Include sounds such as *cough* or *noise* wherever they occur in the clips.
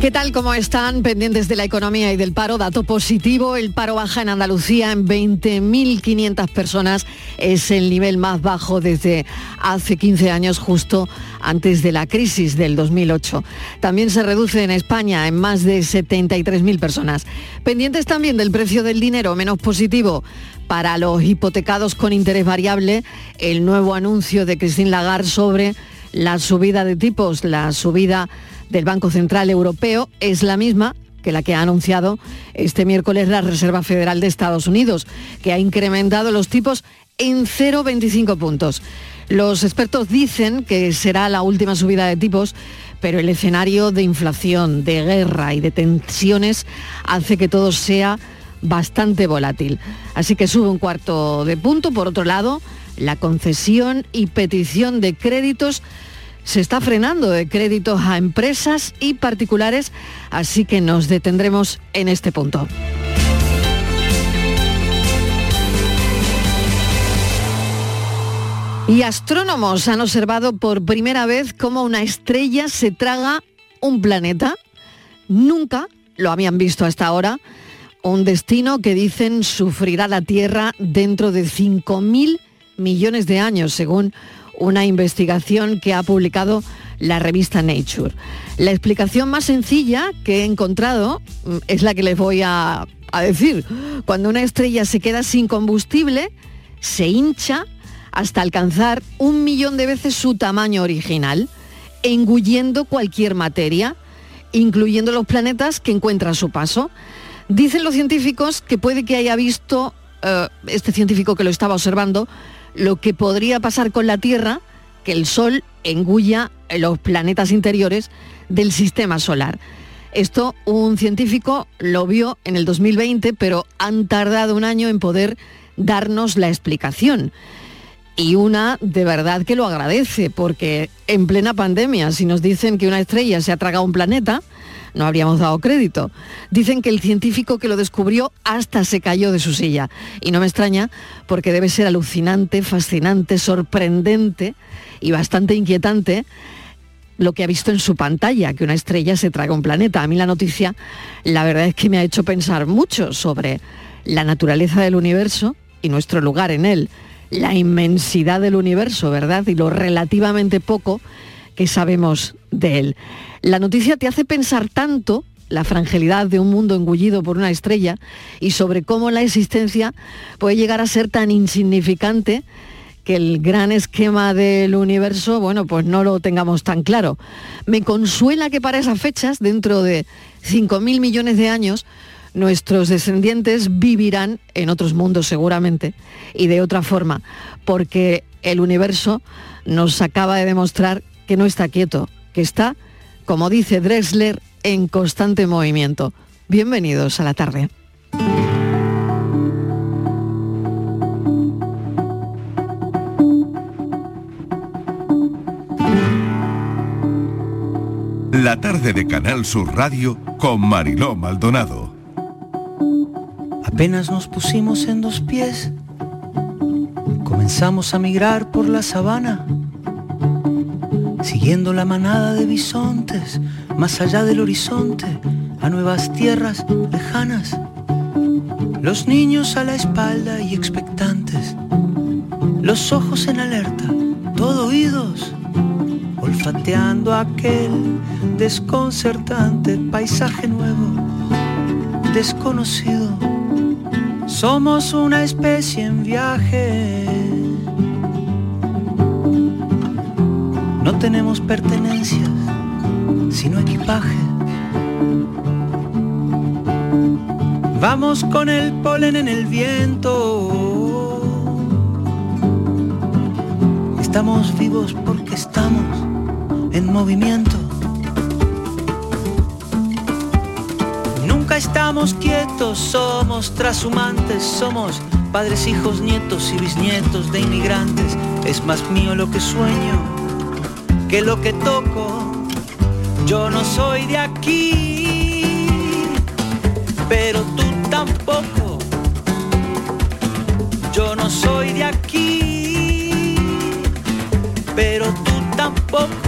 ¿Qué tal? ¿Cómo están? Pendientes de la economía y del paro. Dato positivo, el paro baja en Andalucía en 20.500 personas. Es el nivel más bajo desde hace 15 años, justo antes de la crisis del 2008. También se reduce en España en más de 73.000 personas. Pendientes también del precio del dinero, menos positivo para los hipotecados con interés variable, el nuevo anuncio de Christine Lagarde sobre la subida de tipos, la subida del Banco Central Europeo es la misma que la que ha anunciado este miércoles la Reserva Federal de Estados Unidos, que ha incrementado los tipos en 0,25 puntos. Los expertos dicen que será la última subida de tipos, pero el escenario de inflación, de guerra y de tensiones hace que todo sea bastante volátil. Así que sube un cuarto de punto. Por otro lado, la concesión y petición de créditos se está frenando de créditos a empresas y particulares, así que nos detendremos en este punto. Y astrónomos han observado por primera vez cómo una estrella se traga un planeta. Nunca lo habían visto hasta ahora. Un destino que dicen sufrirá la Tierra dentro de 5.000 millones de años, según una investigación que ha publicado la revista Nature. La explicación más sencilla que he encontrado mm, es la que les voy a, decir. Cuando una estrella se queda sin combustible, se hincha hasta alcanzar un millón de veces su tamaño original, engullendo cualquier materia, incluyendo los planetas que encuentra a su paso. Dicen los científicos que puede que haya visto, eh, este científico que lo estaba observando, lo que podría pasar con la Tierra, que el Sol engulla los planetas interiores del sistema solar. Esto un científico lo vio en el 2020, pero han tardado un año en poder darnos la explicación. Y una de verdad que lo agradece, porque en plena pandemia, si nos dicen que una estrella se ha tragado un planeta, no habríamos dado crédito. Dicen que el científico que lo descubrió hasta se cayó de su silla. Y no me extraña porque debe ser alucinante, fascinante, sorprendente y bastante inquietante lo que ha visto en su pantalla, que una estrella se traga un planeta. A mí la noticia, la verdad es que me ha hecho pensar mucho sobre la naturaleza del universo y nuestro lugar en él, la inmensidad del universo, ¿verdad? Y lo relativamente poco que sabemos de él. La noticia te hace pensar tanto la fragilidad de un mundo engullido por una estrella y sobre cómo la existencia puede llegar a ser tan insignificante que el gran esquema del universo, bueno, pues no lo tengamos tan claro. Me consuela que para esas fechas, dentro de 5.000 millones de años, nuestros descendientes vivirán en otros mundos seguramente y de otra forma, porque el universo nos acaba de demostrar que no está quieto, que está como dice Drexler, en constante movimiento. Bienvenidos a la tarde. La tarde de Canal Sur Radio con Mariló Maldonado. Apenas nos pusimos en dos pies, comenzamos a migrar por la sabana siguiendo la manada de bisontes, más allá del horizonte, a nuevas tierras lejanas. Los niños a la espalda y expectantes, los ojos en alerta, todo oídos, olfateando aquel desconcertante paisaje nuevo, desconocido. Somos una especie en viaje No tenemos pertenencias, sino equipaje. Vamos con el polen en el viento. Estamos vivos porque estamos en movimiento. Nunca estamos quietos, somos trashumantes, somos padres, hijos, nietos y bisnietos de inmigrantes. Es más mío lo que sueño que lo que toco, yo no soy de aquí, pero tú tampoco, yo no soy de aquí, pero tú tampoco.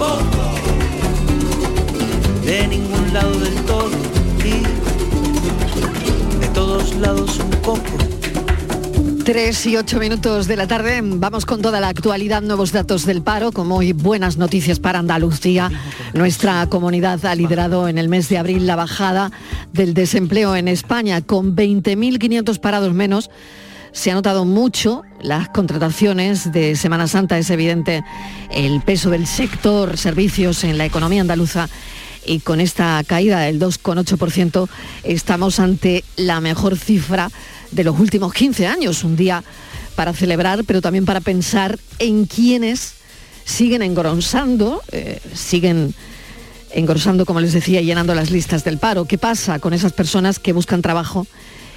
tampoco. De ningún lado del todo y de todos lados un poco. 3 y 8 minutos de la tarde, vamos con toda la actualidad, nuevos datos del paro, como hoy buenas noticias para Andalucía. Nuestra comunidad ha liderado en el mes de abril la bajada del desempleo en España, con 20.500 parados menos. Se ha notado mucho las contrataciones de Semana Santa, es evidente el peso del sector servicios en la economía andaluza. Y con esta caída del 2,8% estamos ante la mejor cifra de los últimos 15 años, un día para celebrar, pero también para pensar en quienes siguen engrosando, eh, siguen engrosando, como les decía, llenando las listas del paro. ¿Qué pasa con esas personas que buscan trabajo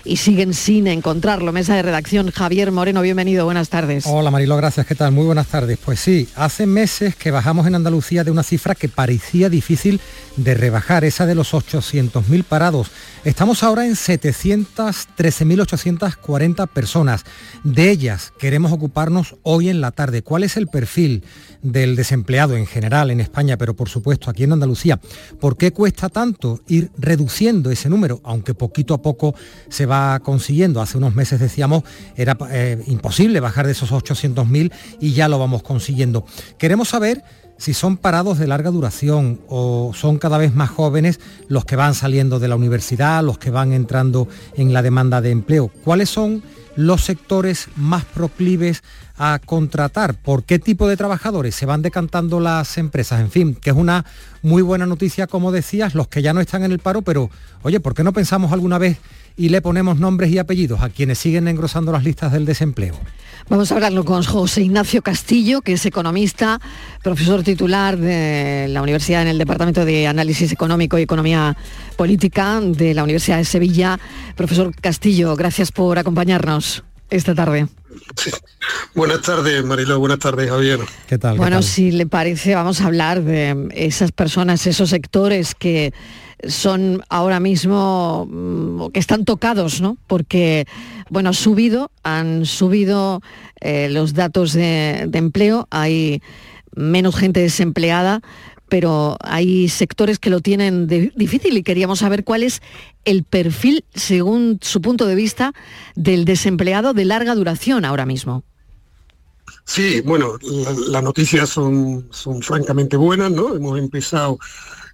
y siguen sin encontrarlo? Mesa de redacción, Javier Moreno, bienvenido, buenas tardes. Hola Marilo, gracias, ¿qué tal? Muy buenas tardes. Pues sí, hace meses que bajamos en Andalucía de una cifra que parecía difícil de rebajar, esa de los 800.000 parados. Estamos ahora en 713.840 personas. De ellas queremos ocuparnos hoy en la tarde. ¿Cuál es el perfil del desempleado en general en España, pero por supuesto aquí en Andalucía? ¿Por qué cuesta tanto ir reduciendo ese número, aunque poquito a poco se va consiguiendo? Hace unos meses decíamos era eh, imposible bajar de esos 800.000 y ya lo vamos consiguiendo. Queremos saber si son parados de larga duración o son cada vez más jóvenes los que van saliendo de la universidad, los que van entrando en la demanda de empleo. ¿Cuáles son los sectores más proclives a contratar? ¿Por qué tipo de trabajadores se van decantando las empresas? En fin, que es una muy buena noticia, como decías, los que ya no están en el paro, pero oye, ¿por qué no pensamos alguna vez y le ponemos nombres y apellidos a quienes siguen engrosando las listas del desempleo? Vamos a hablarlo con José Ignacio Castillo, que es economista, profesor titular de la Universidad en el Departamento de Análisis Económico y Economía Política de la Universidad de Sevilla. Profesor Castillo, gracias por acompañarnos esta tarde. Sí. *laughs* Buenas tardes, Marilo. Buenas tardes, Javier. ¿Qué tal? Bueno, ¿Qué tal? si le parece, vamos a hablar de esas personas, esos sectores que son ahora mismo, mm, que están tocados, ¿no? Porque, bueno, ha subido, han subido eh, los datos de, empleo, hay menos gente desempleada, pero hay sectores que lo tienen difícil y queríamos saber cuál es el perfil, según su punto de vista, del desempleado de larga duración ahora mismo. Sí, bueno, la- las noticias son, son francamente buenas, ¿no? Hemos empezado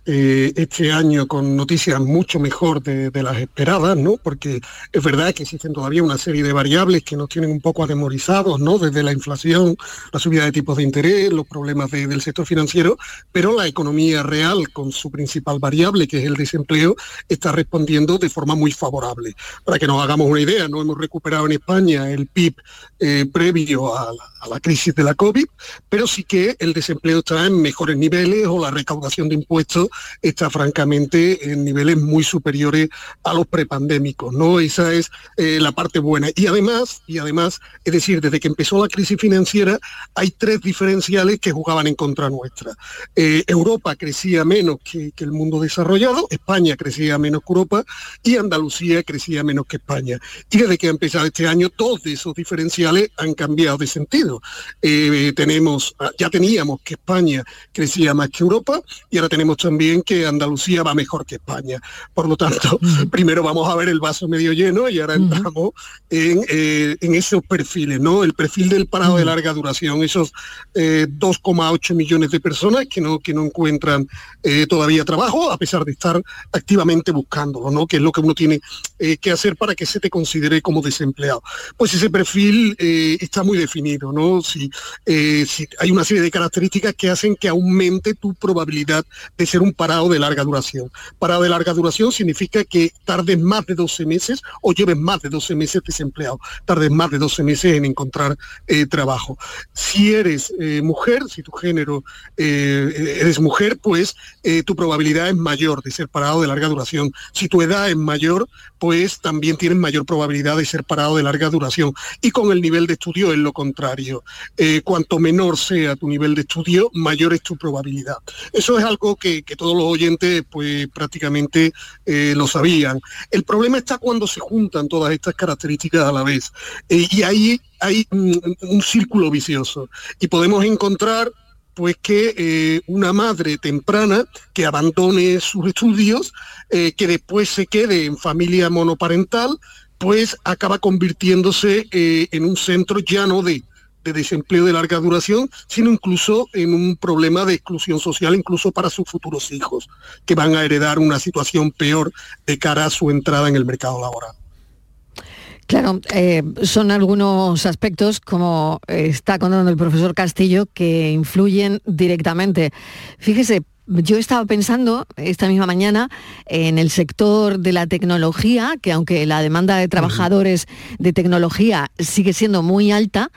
eh, este año con noticias mucho mejor de, las esperadas, ¿no? Porque es verdad que existen todavía una serie de variables que nos tienen un poco atemorizados, ¿no? Desde la inflación, la subida de tipos de interés, los problemas del sector financiero, pero la economía real, con su principal variable, que es el desempleo, está respondiendo de forma muy favorable. Para que nos hagamos una idea, no hemos recuperado en España el PIB eh, previo a la, crisis de la COVID, pero sí que el desempleo está en mejores niveles o la recaudación de impuestos está francamente en niveles muy superiores a los prepandémicos, ¿no? Esa es eh, la parte buena. Y además, y además, es decir, desde que empezó la crisis financiera hay tres diferenciales que jugaban en contra nuestra. Eh, Europa crecía menos que, el mundo desarrollado, España crecía menos que Europa y Andalucía crecía menos que España. Y desde que ha empezado este año, todos esos diferenciales han cambiado de sentido. Eh, tenemos, ya teníamos que España crecía más que Europa y ahora tenemos también que Andalucía va mejor que España. Por lo tanto, *laughs* primero vamos a ver el vaso medio lleno y ahora entramos eh, en, esos perfiles, ¿no? El perfil del parado de larga duración, esos 2,8 eh, millones de personas que no, que no encuentran todavía trabajo, a pesar de estar activamente buscándolo, ¿no? Que es lo que uno tiene que hacer para que se te considere como desempleado. Pues ese perfil eh, está muy definido, ¿no? Eh, si, hay una serie de características que hacen que aumente tu probabilidad de ser un parado de larga duración. Parado de larga duración significa que tardes más de 12 meses o lleves más de 12 meses desempleado, tardes más de 12 meses en encontrar eh, trabajo. Si eres mujer, si tu género eres mujer, pues tu probabilidad es mayor de ser parado de larga duración. Si tu edad es mayor, pues también tienes mayor probabilidad de ser parado de larga duración. Y con el nivel de estudio es lo contrario. Eh, cuanto menor sea tu nivel de estudio, mayor es tu probabilidad. Eso es algo que, todos los oyentes pues prácticamente eh, lo sabían. El problema está cuando se juntan todas estas características a la vez. Eh, y ahí hay un círculo vicioso. Y podemos encontrar pues que eh, una madre temprana que abandone sus estudios, que después se quede en familia monoparental, pues acaba convirtiéndose en un centro ya no de, de desempleo de larga duración, sino incluso en un problema de exclusión social, incluso para sus futuros hijos, que van a heredar una situación peor de cara a su entrada en el mercado laboral. Claro, eh, son algunos aspectos, como está contando el profesor Castillo, que influyen directamente. Fíjese, yo estaba pensando esta misma mañana en el sector de la tecnología, que aunque la demanda de trabajadores de tecnología sigue siendo muy alta,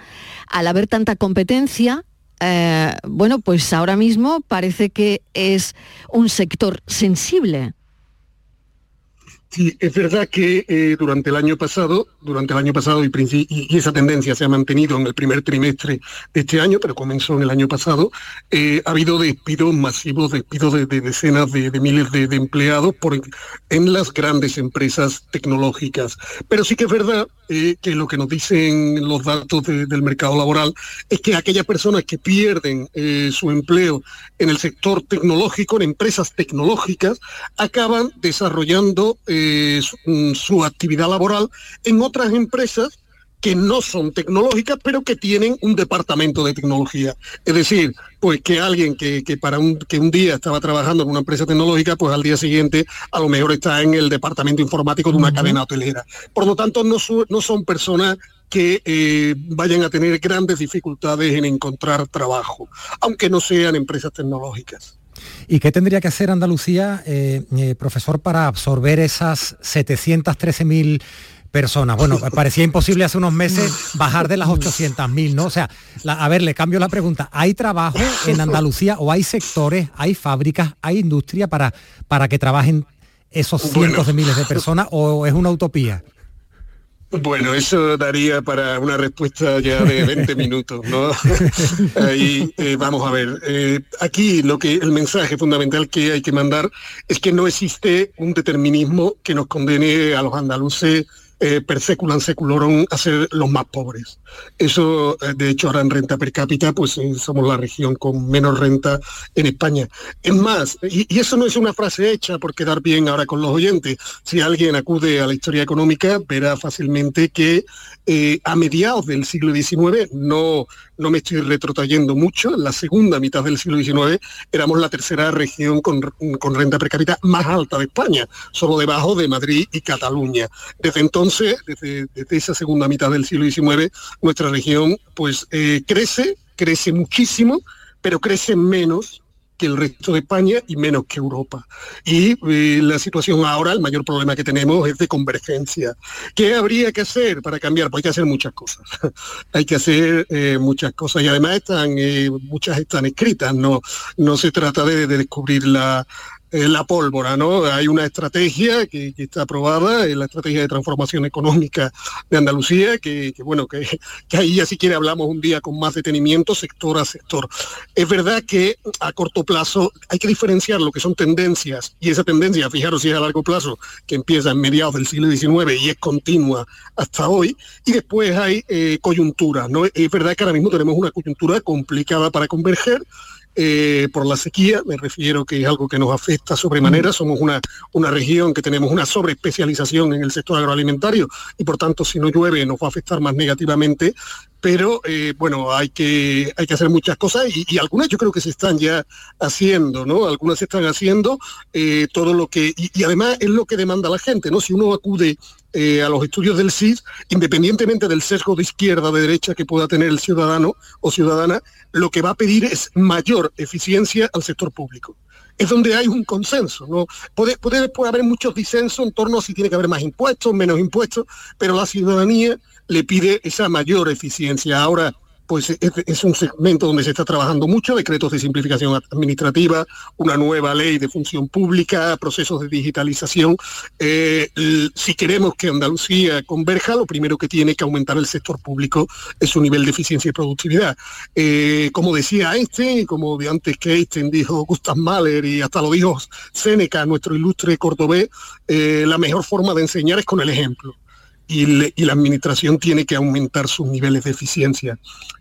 al haber tanta competencia, eh, bueno, pues ahora mismo parece que es un sector sensible. Sí, es verdad que eh, durante el año pasado, durante el año pasado y, esa tendencia se ha mantenido en el primer trimestre de este año, pero comenzó en el año pasado, eh, ha habido despidos masivos, despidos de, decenas de, miles de, empleados por, en las grandes empresas tecnológicas. Pero sí que es verdad eh, que lo que nos dicen los datos del mercado laboral es que aquellas personas que pierden su empleo en el sector tecnológico, en empresas tecnológicas, acaban desarrollando Mm, su, actividad laboral en otras empresas que no son tecnológicas, pero que tienen un departamento de tecnología. Es decir, pues que alguien que, para un, que un día estaba trabajando en una empresa tecnológica, pues al día siguiente a lo mejor está en el departamento informático de una cadena hotelera. Por lo tanto, no, no son personas que eh, vayan a tener grandes dificultades en encontrar trabajo, aunque no sean empresas tecnológicas. ¿Y qué tendría que hacer Andalucía, eh, eh, profesor, para absorber esas 713.000 personas? Bueno, *laughs* parecía imposible hace unos meses bajar de las 800.000, ¿no? O sea, a ver, le cambio la pregunta. ¿Hay trabajo en Andalucía o hay sectores, hay fábricas, hay industria para, para que trabajen esos cientos de miles de personas o es una utopía? Bueno, eso daría para una respuesta ya de 20 minutos, ¿no? *laughs* Ahí eh, vamos a ver. Eh, aquí lo que el mensaje fundamental que hay que mandar es que no existe un determinismo que nos condene a los andaluces eh, per seculan seculorum a ser los más pobres. Eso, eh, de hecho, ahora en renta per cápita, pues somos la región con menos renta en España. Es más, y, y, eso no es una frase hecha por quedar bien ahora con los oyentes. Si alguien acude a la historia económica, verá fácilmente que eh, a mediados del siglo XIX, no, no me estoy retrotrayendo mucho, en la segunda mitad del siglo XIX éramos la tercera región con, con renta per cápita más alta de España, solo debajo de Madrid y Cataluña. Desde entonces, desde, esa segunda mitad del siglo XIX, nuestra región pues eh, crece, crece muchísimo, pero crece menos que el resto de España y menos que Europa. Y eh, la situación ahora, el mayor problema que tenemos es de convergencia. ¿Qué habría que hacer para cambiar? Pues hay que hacer muchas cosas. *laughs* hay que hacer eh, muchas cosas y además están, eh, muchas están escritas, no, no se trata de, de descubrir la, eh, la pólvora, ¿no? Hay una estrategia que, está aprobada, la estrategia de transformación económica de Andalucía, que, bueno, que, *laughs* que, ahí ya si quiere hablamos un día con más detenimiento, sector a sector. Es verdad que a corto plazo hay que diferenciar lo que son tendencias, y esa tendencia, fijaros si es a largo plazo, que empieza en mediados del siglo XIX y es continua hasta hoy, y después hay eh, coyunturas, ¿no? Es verdad que ahora mismo tenemos una coyuntura complicada para converger, eh, por la sequía, me refiero que es algo que nos afecta sobremanera, somos una, una región que tenemos una sobreespecialización en el sector agroalimentario y por tanto si no llueve nos va a afectar más negativamente, pero eh, bueno, hay que, hay que hacer muchas cosas y, y, algunas yo creo que se están ya haciendo, ¿no? Algunas se están haciendo, eh, todo lo que, y, además es lo que demanda la gente, ¿no? Si uno acude eh, a los estudios del CIS, independientemente del sesgo de izquierda o de derecha que pueda tener el ciudadano o ciudadana, lo que va a pedir es mayor eficiencia al sector público es donde hay un consenso. ¿no? Puede, puede después haber muchos disensos en torno a si tiene que haber más impuestos, menos impuestos, pero la ciudadanía le pide esa mayor eficiencia. Ahora, pues es, un segmento donde se está trabajando mucho, decretos de simplificación administrativa, una nueva ley de función pública, procesos de digitalización. Eh, si queremos que Andalucía converja, lo primero que tiene que aumentar el sector público es su nivel de eficiencia y productividad. Eh, como decía Einstein, como de antes que Einstein dijo Gustav Mahler y hasta lo dijo Séneca, nuestro ilustre cordobés, eh, la mejor forma de enseñar es con el ejemplo y, le, y, la administración tiene que aumentar sus niveles de eficiencia,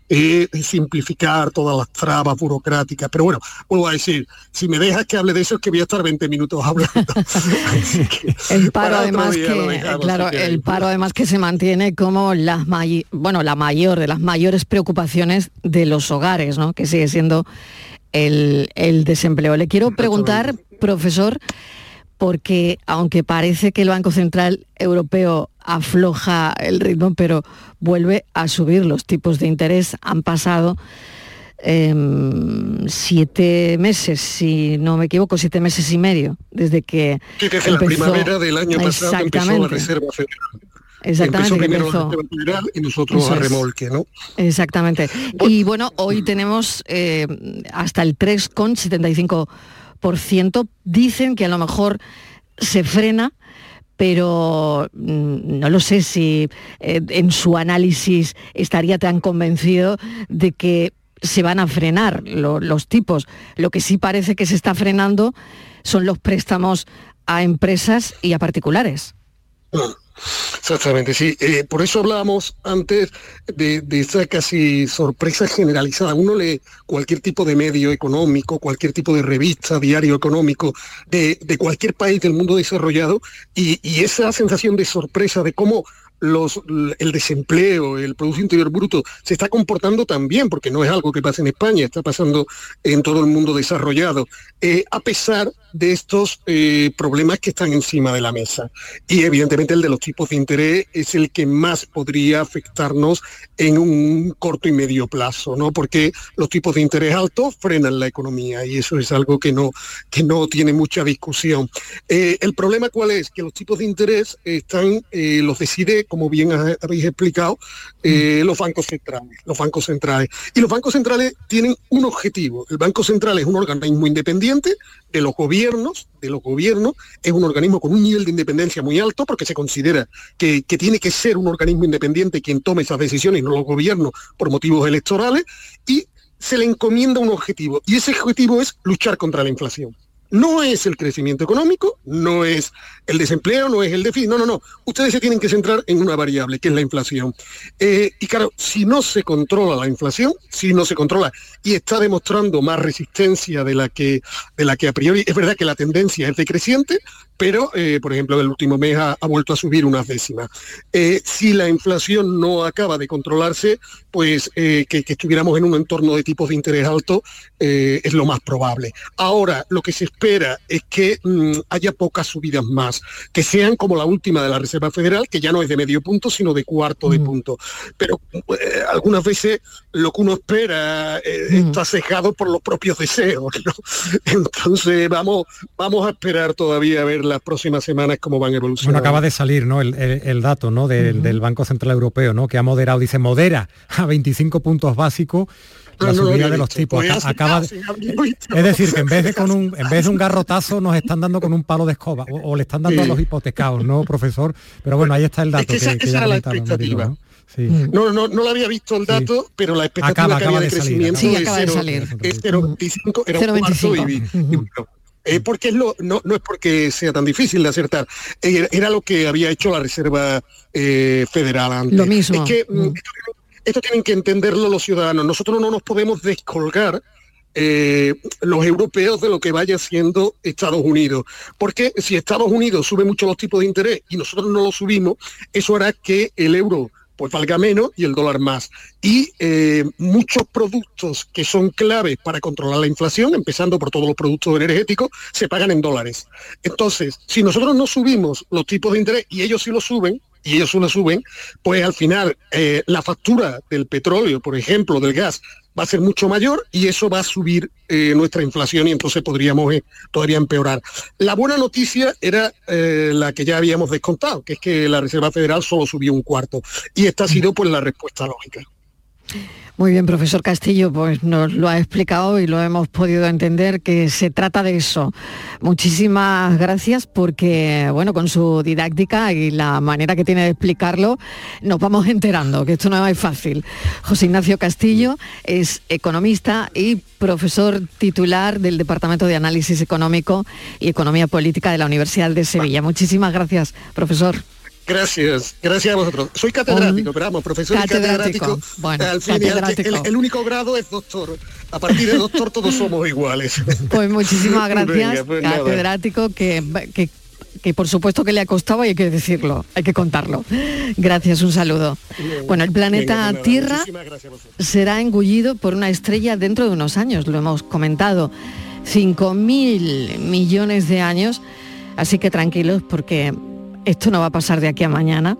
eh, simplificar todas las trabas burocráticas. Pero bueno, vuelvo a decir, si me dejas que hable de eso es que voy a estar 20 minutos hablando. *laughs* el paro además que, dejamos, claro, si el paro además que se mantiene como las may bueno, la mayor de las mayores preocupaciones de los hogares, ¿no? Que sigue siendo el, el desempleo. Le quiero preguntar, profesor, porque aunque parece que el Banco Central Europeo afloja el ritmo, pero vuelve a subir los tipos de interés, han pasado eh, siete meses, si no me equivoco, siete meses y medio, desde que sí, desde empezó, la primavera del año pasado empezó la Reserva Federal. Exactamente. Empezó la y nosotros a remolque, ¿no? Exactamente. Bueno, y bueno, hoy tenemos eh, hasta el 3,75 dicen que a lo mejor se frena, pero mm, no lo sé si eh, en su análisis estaría tan convencido de que se van a frenar lo, los tipos. Lo que sí parece que se está frenando son los préstamos a empresas y a particulares. Exactamente, sí. Eh, por eso hablábamos antes de, de, esa casi sorpresa generalizada. Uno lee cualquier tipo de medio económico, cualquier tipo de revista, diario económico de, cualquier país del mundo desarrollado y esa sensación de sorpresa de cómo los, el desempleo, el Producto Interior Bruto se está comportando también, porque no es algo que pasa en España, está pasando en todo el mundo desarrollado, eh, a pesar de estos eh, problemas que están encima de la mesa. Y evidentemente el de los tipos de interés es el que más podría afectarnos en un corto y medio plazo, ¿no? Porque los tipos de interés altos frenan la economía y eso es algo que no, que no tiene mucha discusión. Eh, el problema cuál es? Que los tipos de interés están, los decide como bien habéis explicado, eh, los bancos centrales, los bancos centrales. Y los bancos centrales tienen un objetivo. El Banco Central es un organismo independiente de los gobiernos, de los gobiernos, es un organismo con un nivel de independencia muy alto porque se considera que, que tiene que ser un organismo independiente quien tome esas decisiones, no los gobiernos por motivos electorales, y se le encomienda un objetivo. Y ese objetivo es luchar contra la inflación No es el crecimiento económico, no es el desempleo, no es el déficit, no, no, no. Ustedes se tienen que centrar en una variable, que es la inflación. Eh, y claro, si no se controla la inflación, si no se controla y está demostrando más resistencia de la que, de la que a priori, es verdad que la tendencia es decreciente, pero, eh, por ejemplo, el último mes ha, vuelto a subir unas décimas. Eh, si la inflación no acaba de controlarse, pues que, estuviéramos en un entorno de tipos de interés alto es lo más probable. Ahora, lo que se espera es que mm, haya pocas subidas más, que sean como la última de la Reserva Federal, que ya no es de medio punto, sino de cuarto de mm. punto. Pero eh, algunas veces lo que uno espera eh, mm. está cejado por los propios deseos. *laughs* Entonces vamos, vamos a esperar todavía a ver las próximas semanas cómo van evolucionando. Bueno, acaba de salir ¿no? el, dato ¿no? Del, del Banco Central Europeo, ¿no? que ha moderado, dice, modera a 25 puntos básicos la subida de los tipos. Pues acaba *laughs* Es decir, que en vez de con un, *laughs* en vez de un garrotazo nos están dando con un palo de escoba o, le están dando a los hipotecados, ¿no, profesor? Pero bueno, ahí está el dato. esa, era la expectativa. ¿no? No, no, no lo había visto el dato, pero la expectativa acaba, de, crecimiento sí, acaba de, salir. es 0,25, era 0,25. Eh, porque es lo, no, no es porque sea tan difícil de acertar, eh, era lo que había hecho la Reserva eh, Federal antes. Lo mismo. Es que mm, esto tienen que entenderlo los ciudadanos. Nosotros no nos podemos descolgar eh, los europeos de lo que vaya siendo Estados Unidos. Porque si Estados Unidos sube mucho los tipos de interés y nosotros no lo subimos, eso hará que el euro pues valga menos y el dólar más. Y eh, muchos productos que son claves para controlar la inflación, empezando por todos los productos energéticos, se pagan en dólares. Entonces, si nosotros no subimos los tipos de interés y ellos sí lo suben, y ellos una suben, pues al final eh, la factura del petróleo, por ejemplo, del gas, va a ser mucho mayor y eso va a subir eh, nuestra inflación y entonces podríamos eh, todavía empeorar. La buena noticia era la que ya habíamos descontado, que es que la Reserva Federal solo subió un cuarto y esta ha sido pues la respuesta lógica. Muy bien, profesor Castillo, pues nos lo ha explicado y lo hemos podido entender que se trata de eso. Muchísimas gracias porque, bueno, con su didáctica y la manera que tiene de explicarlo, nos vamos enterando que esto no es fácil. José Ignacio Castillo es economista y profesor titular del Departamento de Análisis Económico y Economía Política de la Universidad de Sevilla. Muchísimas gracias, profesor. Gracias, gracias a vosotros. Soy catedrático, pero vamos, profesor catedrático. Bueno, al fin el, único grado es doctor. A partir de doctor todos somos iguales. Pues muchísimas *laughs* gracias, pues catedrático, que, que, que, por supuesto que le ha costado y hay que decirlo, hay que contarlo. Gracias, un saludo. Bueno, el planeta pues Tierra será engullido por una estrella dentro de unos años, lo hemos comentado. 5.000 millones de años, así que tranquilos porque esto no va a pasar de aquí a mañana,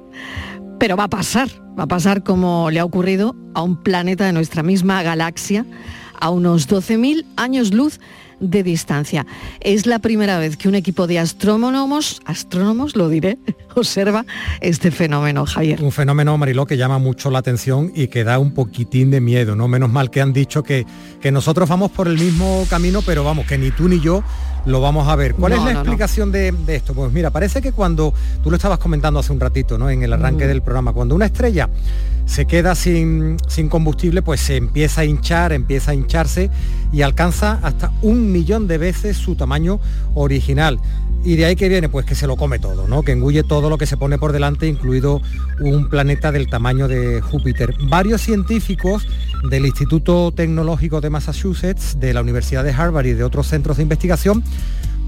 pero va a pasar, va a pasar como le ha ocurrido a un planeta de nuestra misma galaxia, a unos 12.000 años luz de distancia. Es la primera vez que un equipo de astrónomos, astrónomos lo diré, *laughs* observa este fenómeno, Javier. Un fenómeno, Mariló, que llama mucho la atención y que da un poquitín de miedo, ¿no? Menos mal que han dicho que, que nosotros vamos por el mismo camino, pero vamos, que ni tú ni yo lo vamos a ver. ¿Cuál es la explicación De, esto? Pues mira, parece que cuando, tú lo estabas comentando hace un ratito, ¿no? En el arranque mm. del programa, cuando una estrella se queda sin, combustible, pues se empieza a hinchar, empieza a hincharse y alcanza hasta un millón de veces su tamaño original. Y de ahí que viene, pues que se lo come todo, ¿no? Que engulle todo lo que se pone por delante, incluido un planeta del tamaño de Júpiter. Varios científicos del Instituto Tecnológico de Massachusetts, de la Universidad de Harvard y de otros centros de investigación,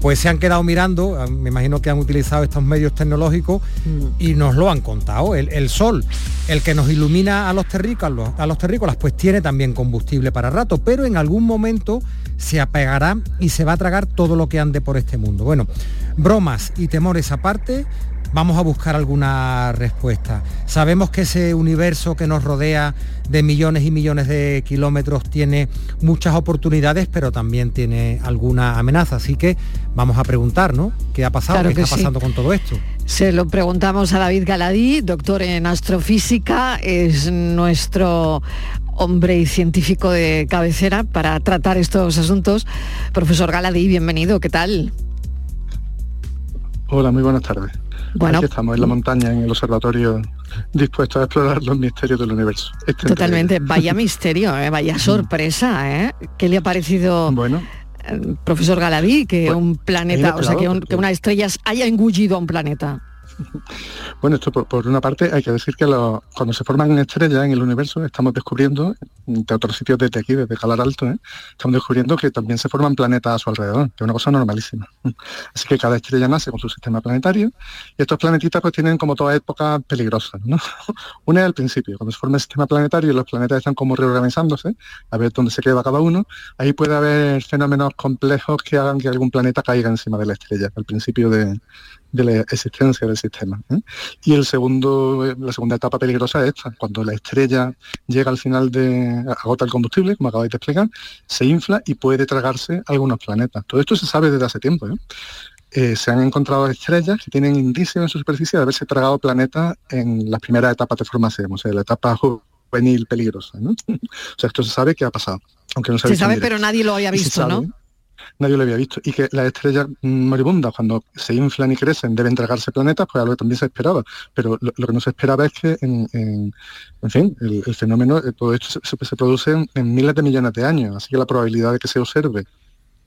pues se han quedado mirando, ah, me imagino que han utilizado estos medios tecnológicos y nos lo han contado. El, sol, el que nos ilumina a los terrícolas, a los terrícolas, pues tiene también combustible para rato, pero en algún momento se apegará y se va a tragar todo lo que ande por este mundo. Bueno, bromas y temores aparte, vamos a buscar alguna respuesta. Sabemos que ese universo que nos rodea de millones y millones de kilómetros tiene muchas oportunidades, pero también tiene alguna amenaza. Así que vamos a preguntar, ¿no? ¿Qué ha pasado? ¿Qué está pasando con todo esto? Se lo preguntamos a David Galadí, doctor en astrofísica, es nuestro hombre y científico de cabecera para tratar estos asuntos. Profesor Galadí, bienvenido, ¿qué tal? Hola, muy buenas tardes. Bueno, Aquí estamos en la montaña, en el observatorio, dispuestos a explorar los misterios del universo. Totalmente, vaya misterio, ¿eh? vaya *laughs* sorpresa. ¿eh? ¿Qué le ha parecido bueno. profesor Galadí, que un planeta, o sea, que, que una estrella haya engullido a un planeta. *laughs* Bueno, esto por, una parte hay que decir que cuando se forman estrellas en el universo estamos descubriendo, de otros sitios desde aquí, desde Calar Alto, ¿eh? estamos descubriendo que también se forman planetas a su alrededor, que es una cosa normalísima. *laughs* Así que cada estrella nace con su sistema planetario y estos planetitas pues tienen como toda época peligrosas. ¿no? *laughs* una es al principio, cuando se forma el sistema planetario y los planetas están como reorganizándose, a ver dónde se queda cada uno, ahí puede haber fenómenos complejos que hagan que algún planeta caiga encima de la estrella al principio de, de la existencia del sistema. ¿eh? Y el segundo, la segunda etapa peligrosa es esta, cuando la estrella llega al final de, agota el combustible, como acabáis de explicar, se infla y puede tragarse algunos planetas. Todo esto se sabe desde hace tiempo. ¿eh? Eh, se han encontrado estrellas que tienen indicios en su superficie de haberse tragado planetas en las primeras etapas de formación, o sea, la etapa juvenil peligrosa. *laughs* o sea, esto se sabe que ha pasado. Aunque no se, se sabe, pero nadie lo había visto, ¿no? Nadie lo había visto. Y que las estrellas moribundas, cuando se inflan y crecen, deben tragarse planetas, pues algo que también se esperaba. Pero lo, que no se esperaba es que, en, fin, el, fenómeno, eh, todo esto se, produce en, miles de millones de años. Así que la probabilidad de que se observe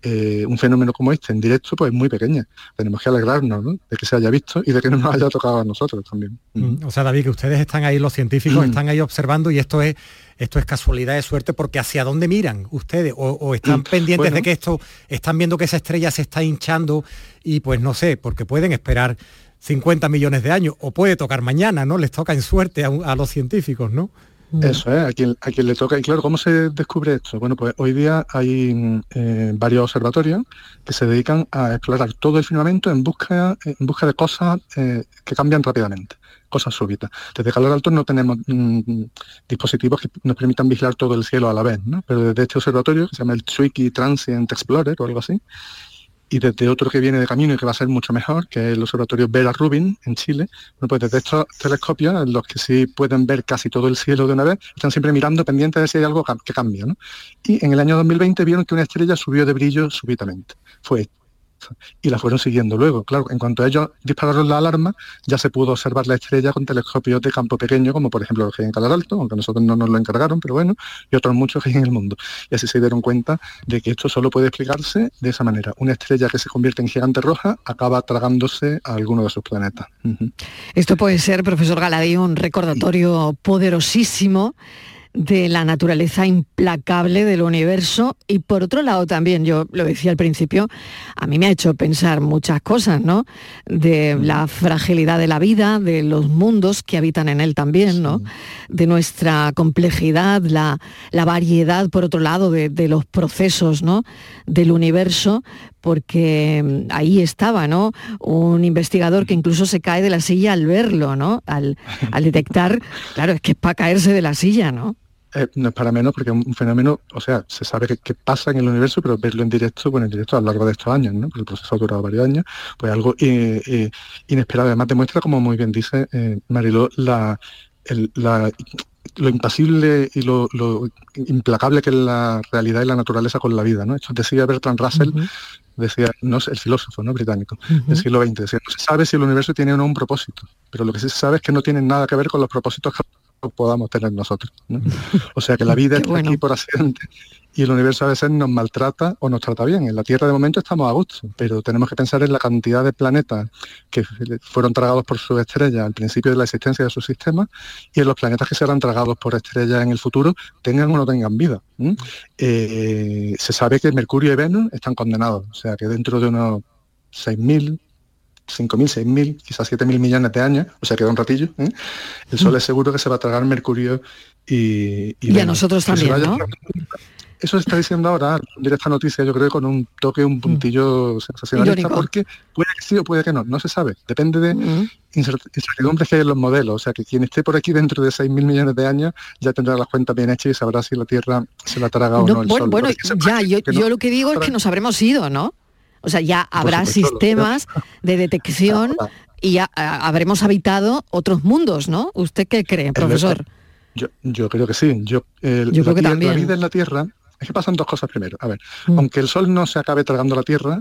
eh, un fenómeno como este en directo pues es muy pequeña. Tenemos que alegrarnos de que se haya visto y de que no nos haya tocado a nosotros también. Mm, o sea, David, que ustedes están ahí, los científicos mm. están ahí observando y esto es esto es casualidad de suerte porque hacia dónde miran ustedes o, están mm, pendientes de que esto están viendo que esa estrella se está hinchando y pues no sé, porque pueden esperar 50 millones de años o puede tocar mañana, ¿no? Les toca en suerte a los científicos, ¿no? Eso es, a quien, a quien le toca. Y claro, ¿cómo se descubre esto? Bueno, pues hoy día hay eh, varios observatorios que se dedican a explorar todo el firmamento en busca, en busca de cosas eh, que cambian rápidamente, cosas súbitas. Desde calor alto no tenemos mm, dispositivos que nos permitan vigilar todo el cielo a la vez, ¿no? pero desde este observatorio, que se llama el Zwicky Transient Explorer o algo así, y desde otro que viene de camino y que va a ser mucho mejor, que es el Observatorio Vera Rubin en Chile. Bueno, pues desde estos telescopios, los que sí pueden ver casi todo el cielo de una vez, están siempre mirando pendientes de si hay algo que cambia. ¿no? Y en el año 2020 vieron que una estrella subió de brillo súbitamente. Fue *laughs* y la fueron siguiendo luego. Claro, en cuanto ellos dispararon la alarma, ya se pudo observar la estrella con telescopios de campo pequeño, como por ejemplo los que hay en Calar Alto, aunque nosotros no nos lo encargaron, pero bueno, y otros muchos que hay en el mundo. Y así se dieron cuenta de que esto solo puede explicarse de esa manera. Una estrella que se convierte en gigante roja acaba tragándose a alguno de sus planetas. Esto puede ser, profesor Galadí, un recordatorio poderosísimo de la naturaleza implacable del universo y por otro lado también, yo lo decía al principio, a mí me ha hecho pensar muchas cosas, ¿no? De la fragilidad de la vida, de los mundos que habitan en él también, ¿no? De nuestra complejidad, la, variedad, por otro lado, de, los procesos, ¿no? Del universo, porque mm, ahí estaba, ¿no? Un investigador que incluso se cae de la silla al verlo, ¿no? Al, *laughs* al detectar, claro, es que es para caerse de la silla, ¿no? Eh, no es para menos porque es un fenómeno, o sea, se sabe que, pasa en el universo, pero verlo en directo, bueno, en directo a lo largo de estos años, ¿no? Porque el proceso ha durado varios años, pues algo eh, eh, inesperado. Además demuestra, como muy bien dice Mariló, la, lo impasible y lo, implacable que es la realidad y la naturaleza con la vida, ¿no? Esto decía Bertrand Russell, decía, no el filósofo ¿no? británico del siglo XX, decía, no se sabe si el universo tiene o no un propósito, pero lo que sí se sabe es que no tiene nada que ver con los propósitos que podamos tener nosotros. *laughs* O sea que la vida está aquí por accidente y el universo a veces nos maltrata o nos trata bien. En la Tierra de momento estamos a gusto, pero tenemos que pensar en la cantidad de planetas que fueron tragados por su estrella al principio de la existencia de su sistema y en los planetas que serán tragados por estrellas en el futuro, tengan o no tengan vida. Eh, se sabe que Mercurio y Venus están condenados, o sea que dentro de unos 6.000, 5.000, 6.000, quizás 7.000 millones de años, o sea, queda un ratillo, ¿eh? el Sol es seguro que se va a tragar Mercurio y... Y, a nosotros también, ¿no? Eso se está diciendo ahora, esta noticia, yo creo, con un toque, un puntillo mm. sensacionalista, porque puede que sí o puede que no, no se sabe. Depende de mm. incertidumbres que hay en los modelos. O sea, que quien esté por aquí dentro de 6.000 millones de años ya tendrá las cuentas bien hechas y sabrá si la Tierra se la traga o no. el bueno, bueno ya, yo, yo lo que digo es que nos habremos ido, ¿no? O sea, ya habrá sistemas *laughs* de detección y ya habremos habitado otros mundos, ¿no? ¿Usted qué cree, profesor? Yo, yo creo que sí. Yo, creo que también. La vida en la Tierra, es que pasan dos cosas primero. A ver, mm. aunque el Sol no se acabe tragando la Tierra,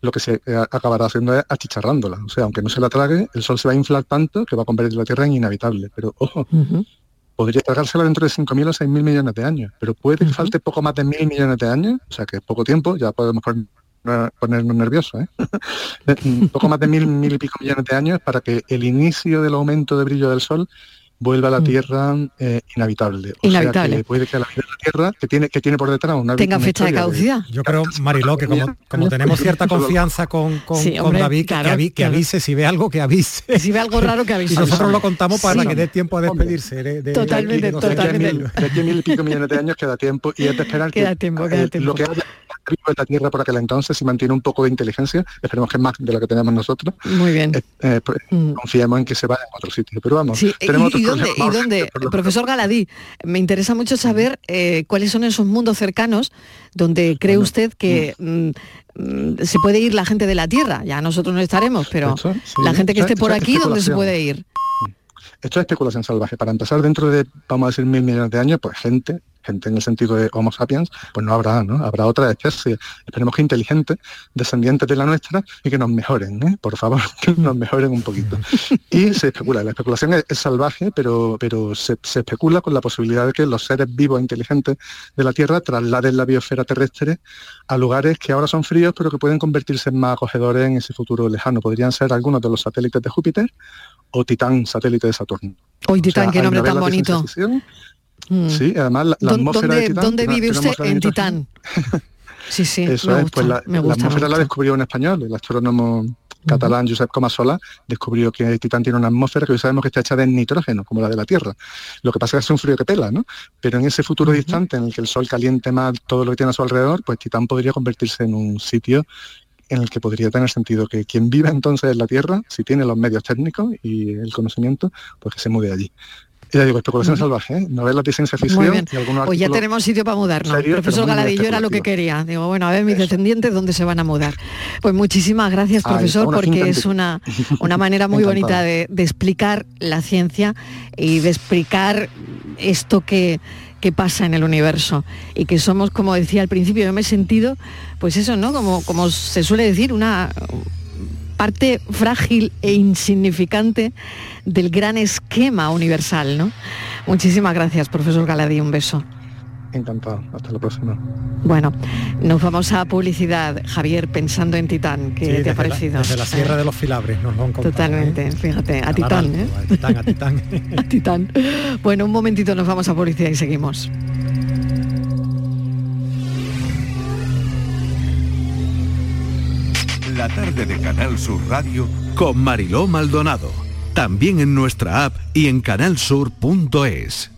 lo que se eh, acabará haciendo es achicharrándola. O sea, aunque no se la trague, el Sol se va a inflar tanto que va a convertir la Tierra en inhabitable. Pero ojo, podría tragársela dentro de 5.000 o 6.000 millones de años, pero puede que falte poco más de mil millones de años, o sea que es poco tiempo, ya podemos ponernos nerviosos, ¿eh? *laughs* poco más de mil, mil y pico millones de años para que el inicio del aumento de brillo del Sol vuelva a la mm. Tierra eh, inhabitable. O inhabitable. Sea que puede que la vida de la Tierra, que tiene, que tiene por detrás una Tenga fecha de caducidad. Yo creo, Mariló, que como, como tenemos cierta *laughs* confianza con, con, David, que, avise, si ve algo que avise. Si ve algo raro que avise. Y nosotros lo contamos para que dé tiempo a despedirse. De, totalmente, totalmente. De aquí a mil y pico millones de años queda tiempo y es de esperar queda tiempo, queda tiempo. lo que haya de la Tierra por aquel entonces si mantiene un poco de inteligencia, esperemos que más de lo que tenemos nosotros. Muy bien. Eh, eh, pues, mm. Confiemos en que se vaya a otro sitio. Pero vamos, tenemos ¿Y, dónde, ¿y dónde profesor Galadí, me interesa mucho saber eh, cuáles son esos mundos cercanos donde cree usted que mm, mm, se puede ir la gente de la Tierra. Ya nosotros no estaremos, pero la gente que esté por aquí, ¿dónde se puede ir? Esto es especulación salvaje. Para empezar, dentro de, vamos a decir, mil millones de años, pues gente gente en el sentido de Homo sapiens, pues no habrá, ¿no? Habrá otra especie, esperemos que inteligentes, descendientes de la nuestra, y que nos mejoren, ¿eh? por favor, *laughs* que nos mejoren un poquito. Y se especula, la especulación es, salvaje, pero, pero se, especula con la posibilidad de que los seres vivos e inteligentes de la Tierra trasladen la biosfera terrestre a lugares que ahora son fríos, pero que pueden convertirse en más acogedores en ese futuro lejano. Podrían ser algunos de los satélites de Júpiter o Titán, satélite de Saturno. Hoy Titán, qué nombre tan bonito. Mm. Sí, además la, atmósfera ¿Dónde, de Titán, ¿Dónde vive usted? En Titán. Sí, sí. *laughs* Eso es, pues la, atmósfera la descubrió un español, el astrónomo catalán Josep Comasola descubrió que Titán tiene una atmósfera que hoy sabemos que está hecha de nitrógeno, como la de la Tierra. Lo que pasa es que es un frío que pela, ¿no? Pero en ese futuro distante en el que el Sol caliente más todo lo que tiene a su alrededor, pues Titán podría convertirse en un sitio en el que podría tener sentido que quien vive entonces en la Tierra, si tiene los medios técnicos y el conocimiento, pues que se mude allí. Ya digo, especulación salvaje, ¿eh? novelas de ciencia ficción. pues ya tenemos sitio para mudarnos. profesor Galadillo era lo que quería. Digo, bueno, a ver mis descendientes dónde se van a mudar. Pues muchísimas gracias, profesor, porque es una, *laughs* una manera muy bonita de, explicar la ciencia y de explicar esto que, que pasa en el universo y que somos, como decía al principio, yo me he sentido, pues eso, ¿no? Como, como se suele decir, una parte frágil e insignificante del gran esquema universal, ¿no? Muchísimas gracias, profesor Galadí, un beso. Encantado, hasta la próxima. Bueno, nos vamos a publicidad, Javier, pensando en Titán, ¿qué te ha parecido? La, desde la Sierra de los Filabres nos lo han contado. Totalmente, ¿eh? fíjate, a Titán, ¿eh? A Titán, a Titán. *laughs* a Titán. Bueno, un momentito nos vamos a publicidad y seguimos. La tarde de Canal Sur Radio con Mariló Maldonado. También en nuestra app y en canalsur.es.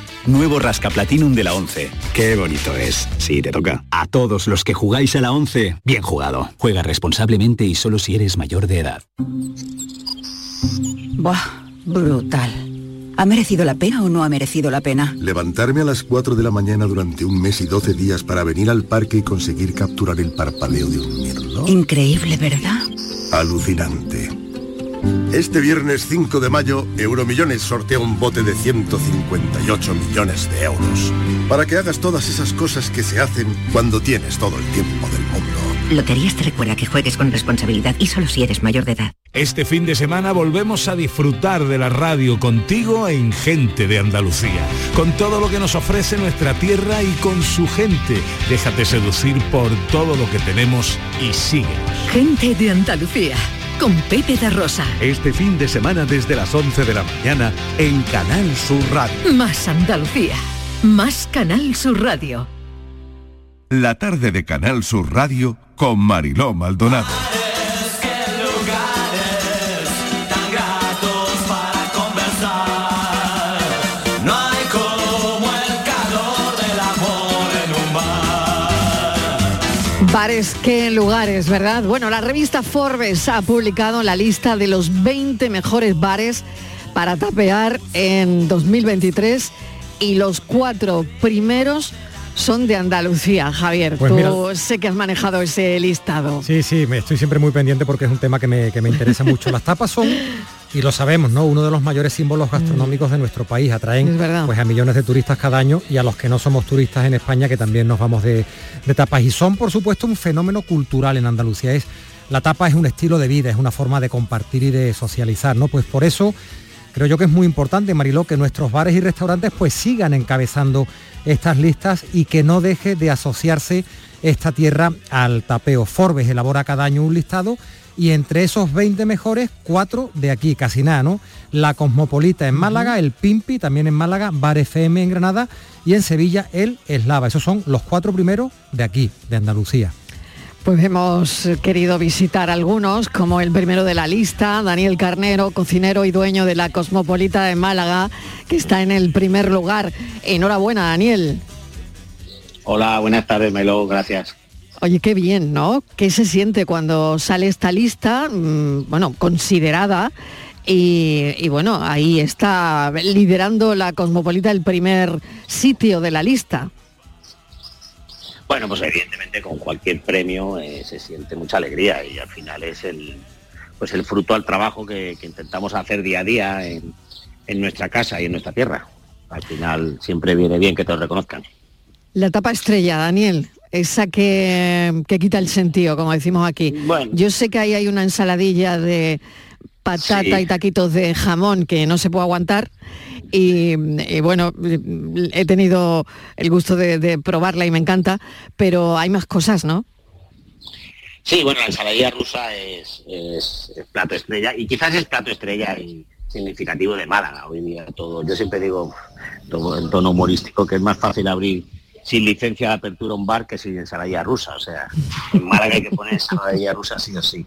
Nuevo Rasca Platinum de la 11. Qué bonito es. Sí, te toca. A todos los que jugáis a la 11, bien jugado. Juega responsablemente y solo si eres mayor de edad. Buah, brutal. ¿Ha merecido la pena o no ha merecido la pena? Levantarme a las 4 de la mañana durante un mes y 12 días para venir al parque y conseguir capturar el parpadeo de un mirlo. Increíble, ¿verdad? Alucinante. Este viernes 5 de mayo, Euromillones sortea un bote de 158 millones de euros. Para que hagas todas esas cosas que se hacen cuando tienes todo el tiempo del mundo. Loterías te recuerda que juegues con responsabilidad y solo si eres mayor de edad. Este fin de semana volvemos a disfrutar de la radio contigo en Gente de Andalucía, con todo lo que nos ofrece nuestra tierra y con su gente. Déjate seducir por todo lo que tenemos y síguenos. Gente de Andalucía con Pepe de Rosa. Este fin de semana desde las 11 de la mañana en Canal Sur Radio. Más Andalucía, más Canal Sur Radio. La tarde de Canal Sur Radio con Mariló Maldonado. Bares, qué lugares, ¿verdad? Bueno, la revista Forbes ha publicado la lista de los 20 mejores bares para tapear en 2023 y los cuatro primeros son de Andalucía, Javier. Pues Tú mira- sé que has manejado ese listado. Sí, sí, me estoy siempre muy pendiente porque es un tema que me, que me interesa mucho. Las tapas son, y lo sabemos, ¿no? Uno de los mayores símbolos gastronómicos de nuestro país. Atraen pues a millones de turistas cada año y a los que no somos turistas en España que también nos vamos de, de tapas. Y son, por supuesto, un fenómeno cultural en Andalucía. Es, la tapa es un estilo de vida, es una forma de compartir y de socializar, ¿no? Pues por eso creo yo que es muy importante, Mariló, que nuestros bares y restaurantes pues sigan encabezando estas listas y que no deje de asociarse esta tierra al tapeo. Forbes elabora cada año un listado y entre esos 20 mejores, cuatro de aquí, casi nada, ¿no? La Cosmopolita en Málaga, el Pimpi también en Málaga, Bar FM en Granada y en Sevilla el Eslava. Esos son los cuatro primeros de aquí, de Andalucía. Pues hemos querido visitar algunos, como el primero de la lista, Daniel Carnero, cocinero y dueño de la Cosmopolita de Málaga, que está en el primer lugar. Enhorabuena, Daniel. Hola, buenas tardes, Melo, gracias. Oye, qué bien, ¿no? ¿Qué se siente cuando sale esta lista, mm, bueno, considerada? Y, y bueno, ahí está liderando la Cosmopolita el primer sitio de la lista. Bueno, pues evidentemente con cualquier premio eh, se siente mucha alegría y al final es el, pues el fruto al trabajo que, que intentamos hacer día a día en, en nuestra casa y en nuestra tierra. Al final siempre viene bien que te lo reconozcan. La tapa estrella, Daniel, esa que, que quita el sentido, como decimos aquí. Yo sé que ahí hay una ensaladilla de patata Sí. y taquitos de jamón que no se puede aguantar. Y, y bueno, he tenido el gusto de, de probarla y me encanta, pero hay más cosas, ¿no? Sí, bueno, la ensaladilla rusa es, es- es plato estrella y quizás es plato estrella y significativo de Málaga. Hoy día todo, yo siempre digo todo en tono humorístico que es más fácil abrir sin licencia de apertura un bar que sin ensaladilla rusa. O sea, en Málaga hay que poner ensaladilla rusa sí o sí.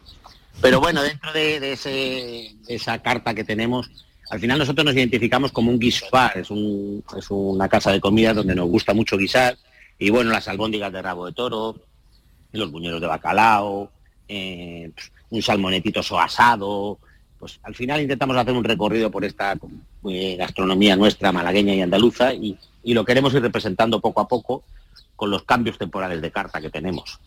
Pero bueno, dentro de, ese- esa carta que tenemos, al final nosotros nos identificamos como un guiso bar, es, un- es una casa de comida donde nos gusta mucho guisar y bueno, las albóndigas de rabo de toro, los buñuelos de bacalao, eh, pues, un salmonetito so asado. Pues al final intentamos hacer un recorrido por esta eh, gastronomía nuestra malagueña y andaluza y, y lo queremos ir representando poco a poco con los cambios temporales de carta que tenemos.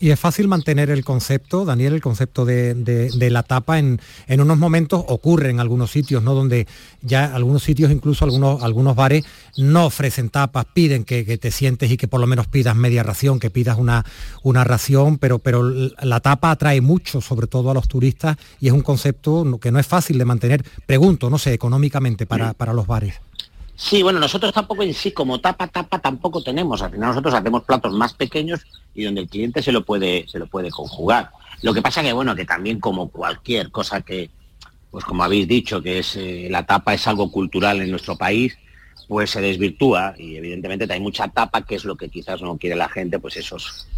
Y es fácil mantener el concepto, Daniel, el concepto de, de- de la tapa en, en unos momentos ocurre en algunos sitios, ¿no? Donde ya algunos sitios, incluso algunos, algunos bares, no ofrecen tapas, piden que, que te sientes y que por lo menos pidas media ración, que pidas una, una ración, pero, pero la tapa atrae mucho, sobre todo a los turistas, y es un concepto que no es fácil de mantener, pregunto, no sé, económicamente para, para los bares. Sí, bueno, nosotros tampoco en sí como tapa, tapa tampoco tenemos. Al final nosotros hacemos platos más pequeños y donde el cliente se lo puede, se lo puede conjugar. Lo que pasa que bueno, que también como cualquier cosa que, pues como habéis dicho, que es eh, la tapa es algo cultural en nuestro país, pues se desvirtúa y evidentemente hay mucha tapa, que es lo que quizás no quiere la gente, pues esos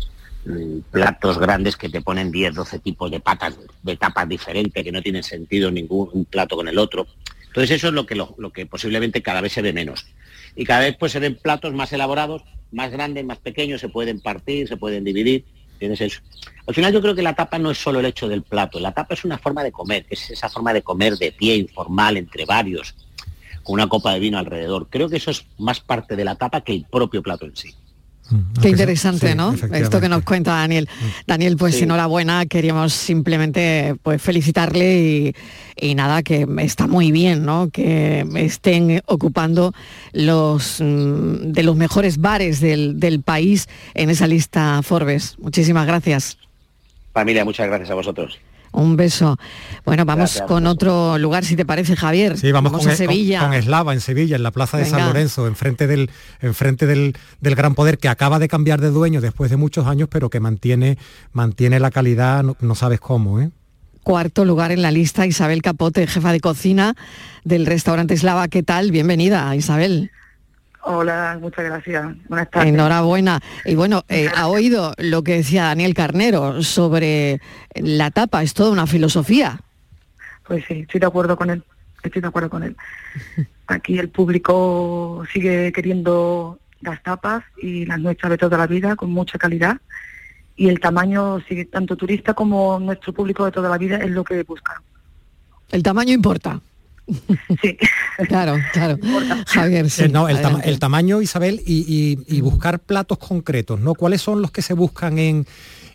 mm, platos grandes que te ponen 10, 12 tipos de patas de tapas diferentes, que no tienen sentido ningún plato con el otro. Entonces eso es lo que, lo, que posiblemente cada vez se ve menos. Y cada vez pues se ven platos más elaborados, más grandes, más pequeños, se pueden partir, se pueden dividir. ¿Tienes eso? Al final yo creo que la tapa no es solo el hecho del plato, la tapa es una forma de comer, que es esa forma de comer de pie, informal, entre varios, con una copa de vino alrededor. Creo que eso es más parte de la tapa que el propio plato en sí. Qué interesante, sí, ¿no? Esto que nos cuenta Daniel. Daniel, pues Sí. enhorabuena, queríamos simplemente pues felicitarle y, y nada, que está muy bien, ¿no? Que estén ocupando los mm, de los mejores bares del, del país en esa lista Forbes. Muchísimas gracias. Familia, muchas gracias a vosotros. Un beso. Bueno, vamos Gracias. con otro lugar, si te parece, Javier. Sí, vamos, con, a con- Sevilla. Con, Eslava en Sevilla, en la plaza de San. Lorenzo, enfrente del, enfrente del, del Gran Poder, que acaba de cambiar de dueño después de muchos años, pero que mantiene, mantiene la calidad, no, no sabes cómo, ¿eh? Cuarto lugar en la lista, Isabel Capote, jefa de cocina del restaurante Eslava. ¿Qué tal? Bienvenida, Isabel. Hola, muchas gracias. Buenas tardes. Enhorabuena. Y bueno, eh, ha oído lo que decía Daniel Carnero sobre la tapa, es toda una filosofía. Pues sí, estoy de acuerdo con él. Estoy de acuerdo con él. *laughs* Aquí el público sigue queriendo las tapas y las nuestras de toda la vida con mucha calidad y el tamaño sigue tanto turista como nuestro público de toda la vida es lo que busca. El tamaño importa. Sí. Claro, claro. Javier, sí. Eh, no, el, tama- adelante. el tamaño, Isabel, y, y- y buscar platos concretos, ¿no? ¿Cuáles son los que se buscan en,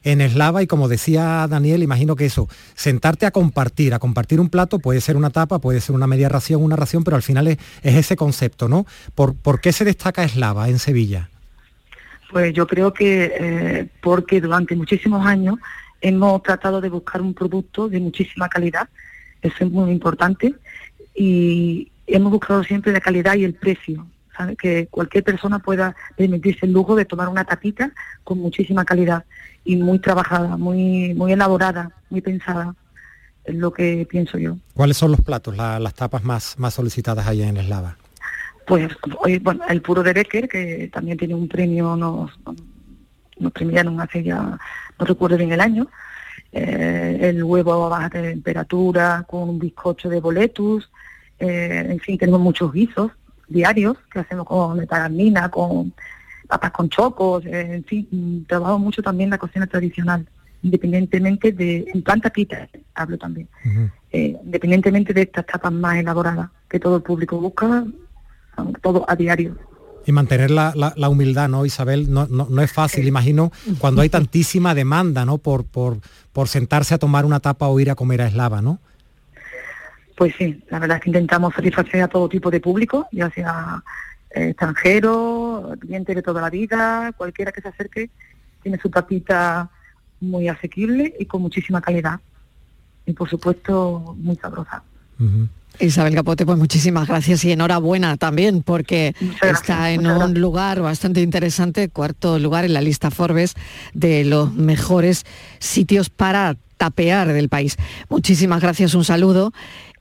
en Eslava? Y como decía Daniel, imagino que eso, sentarte a compartir, a compartir un plato, puede ser una tapa, puede ser una media ración, una ración, pero al final es, es ese concepto, ¿no? ¿Por, por qué se destaca Eslava en Sevilla? Pues yo creo que eh, porque durante muchísimos años hemos tratado de buscar un producto de muchísima calidad, eso es muy importante, y hemos buscado siempre la calidad y el precio, ¿sabe? que cualquier persona pueda permitirse el lujo de tomar una tapita con muchísima calidad y muy trabajada, muy, muy elaborada, muy pensada, es lo que pienso yo. ¿Cuáles son los platos, la- las tapas más, más solicitadas allá en Eslava? Pues hoy, bueno, el puro de Becker, que también tiene un premio, nos, nos premiaron hace ya, no recuerdo bien el año, eh, el huevo a baja temperatura con un bizcocho de boletus, eh, en fin, tenemos muchos guisos diarios que hacemos con metagamina, con papas con chocos, eh, en fin, mm, trabajo mucho también la cocina tradicional, independientemente de, en plan tapita, hablo también, eh, independientemente de estas tapas más elaboradas que todo el público busca, todo a diario. Y mantener la, la- la humildad, ¿no, Isabel? No, no, no es fácil, imagino, cuando hay tantísima demanda, ¿no? Por, por, por sentarse a tomar una tapa o ir a comer a Eslava, ¿no? Pues sí, la verdad es que intentamos satisfacer a todo tipo de público, ya sea eh, extranjero, cliente de toda la vida, cualquiera que se acerque, tiene su tapita muy asequible y con muchísima calidad. Y por supuesto, muy sabrosa. Isabel Capote, pues muchísimas gracias y enhorabuena también porque está en un lugar bastante interesante, cuarto lugar en la lista Forbes de los mejores sitios para tapear del país. Muchísimas gracias, un saludo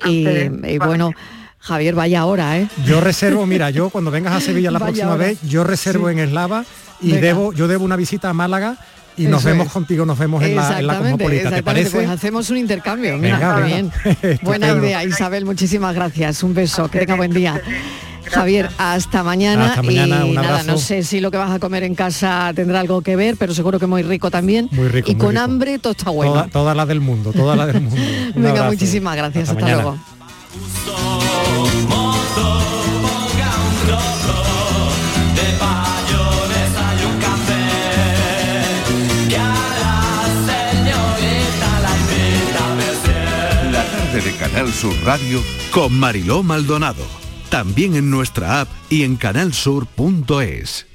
y, y bueno, Javier, vaya ahora, ¿eh? Yo reservo, mira, yo *laughs* cuando vengas a Sevilla la Vaya próxima hora. vez, yo reservo Sí. en Eslava y Venga. debo, yo debo una visita a Málaga y nos Eso vemos es. contigo, nos vemos en la, en la Cosmopolita, ¿te exactamente, parece? pues hacemos un intercambio. Mira, Venga, bien. *laughs* Buena idea, Isabel, muchísimas gracias. Un beso, que tenga buen día. Javier, hasta mañana. Hasta mañana, y un nada, abrazo. no sé si lo que vas a comer en casa tendrá algo que ver, pero seguro que muy rico también. Muy rico, y muy con rico. hambre todo está bueno. Toda, toda la del mundo, toda la del mundo. *laughs* Un Venga, abrazo. muchísimas gracias. Hasta, luego. De mayonesa y un café. Y a la señorita la invita a Merced. La tarde de Canal Sur Radio con Mariló Maldonado. También en nuestra app y en canalsur.es.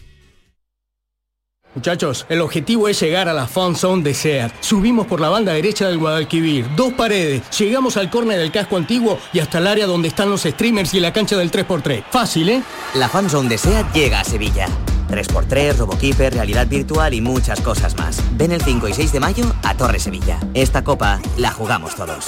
Muchachos, el objetivo es llegar a la Fun Zone de SEAT. Subimos por la banda derecha del Guadalquivir, dos paredes, llegamos al córner del casco antiguo y hasta el área donde están los streamers y la cancha del 3x3. Fácil, ¿eh? La fanzone de SEAT llega a Sevilla. 3x3, Robokeeper, realidad virtual y muchas cosas más. Ven el 5 y 6 de mayo a Torre Sevilla. Esta copa la jugamos todos.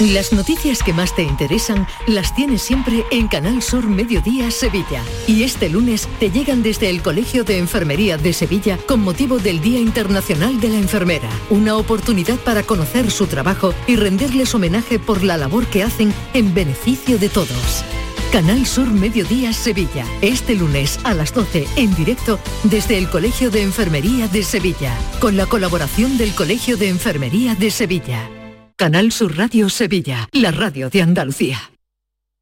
Las noticias que más te interesan las tienes siempre en Canal Sur Mediodía Sevilla. Y este lunes te llegan desde el Colegio de Enfermería de Sevilla con motivo del Día Internacional de la Enfermera. Una oportunidad para conocer su trabajo y rendirles homenaje por la labor que hacen en beneficio de todos. Canal Sur Mediodía Sevilla. Este lunes a las 12 en directo desde el Colegio de Enfermería de Sevilla. Con la colaboración del Colegio de Enfermería de Sevilla. Canal Sur Radio Sevilla, la radio de Andalucía.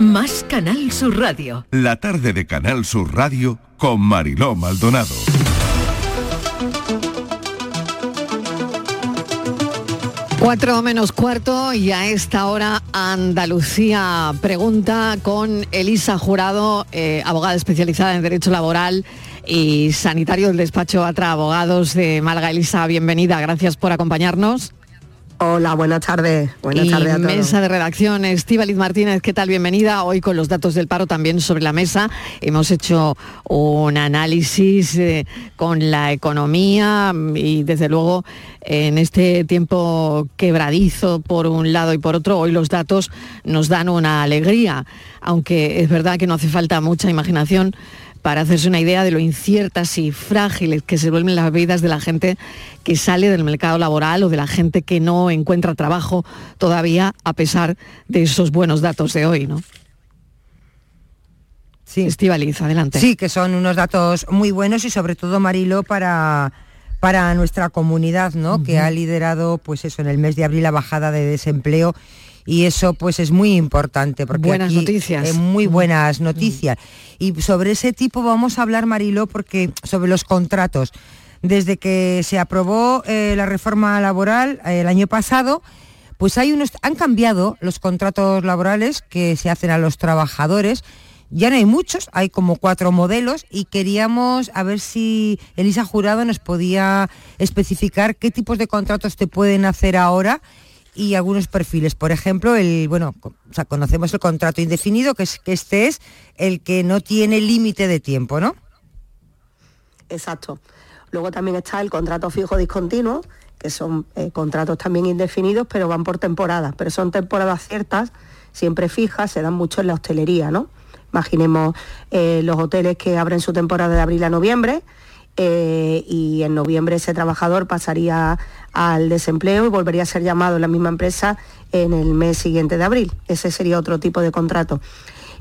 Más Canal Sur Radio. La tarde de Canal Sur Radio con Mariló Maldonado. Cuatro menos cuarto y a esta hora Andalucía pregunta con Elisa Jurado, eh, abogada especializada en Derecho Laboral y sanitario del despacho Atra Abogados de Málaga. Elisa, bienvenida, gracias por acompañarnos. Hola, buenas tardes. Buenas tardes a todos. mesa de redacción, Estíbaliz Martínez, ¿qué tal? Bienvenida. Hoy con los datos del paro también sobre la mesa. Hemos hecho un análisis eh, con la economía y desde luego en este tiempo quebradizo por un lado y por otro, hoy los datos nos dan una alegría, aunque es verdad que no hace falta mucha imaginación para hacerse una idea de lo inciertas y frágiles que se vuelven las vidas de la gente que sale del mercado laboral o de la gente que no encuentra trabajo todavía a pesar de esos buenos datos de hoy, ¿no? Sí. Estivaliz, adelante. Sí, que son unos datos muy buenos y sobre todo, Marilo, para, para nuestra comunidad, ¿no? Que ha liderado, pues eso, en el mes de abril la bajada de desempleo y eso pues es muy importante porque Buenas aquí, noticias. eh, muy buenas noticias. Y sobre ese tipo vamos a hablar Mariló porque sobre los contratos. Desde que se aprobó eh, la reforma laboral eh, el año pasado pues hay unos han cambiado los contratos laborales que se hacen a los trabajadores. Ya no hay muchos, hay como cuatro modelos y queríamos a ver si Elisa Jurado nos podía especificar qué tipos de contratos te pueden hacer ahora y algunos perfiles. Por ejemplo, el bueno, conocemos el contrato indefinido, que es que este es el que no tiene límite de tiempo, ¿no? Exacto. Luego también está el contrato fijo discontinuo, que son eh, contratos también indefinidos, pero van por temporadas, pero son temporadas ciertas, siempre fijas, se dan mucho en la hostelería, ¿no? Imaginemos eh, los hoteles que abren su temporada de abril a noviembre eh, y en noviembre ese trabajador pasaría al desempleo y volvería a ser llamado en la misma empresa en el mes siguiente de abril. Ese sería otro tipo de contrato.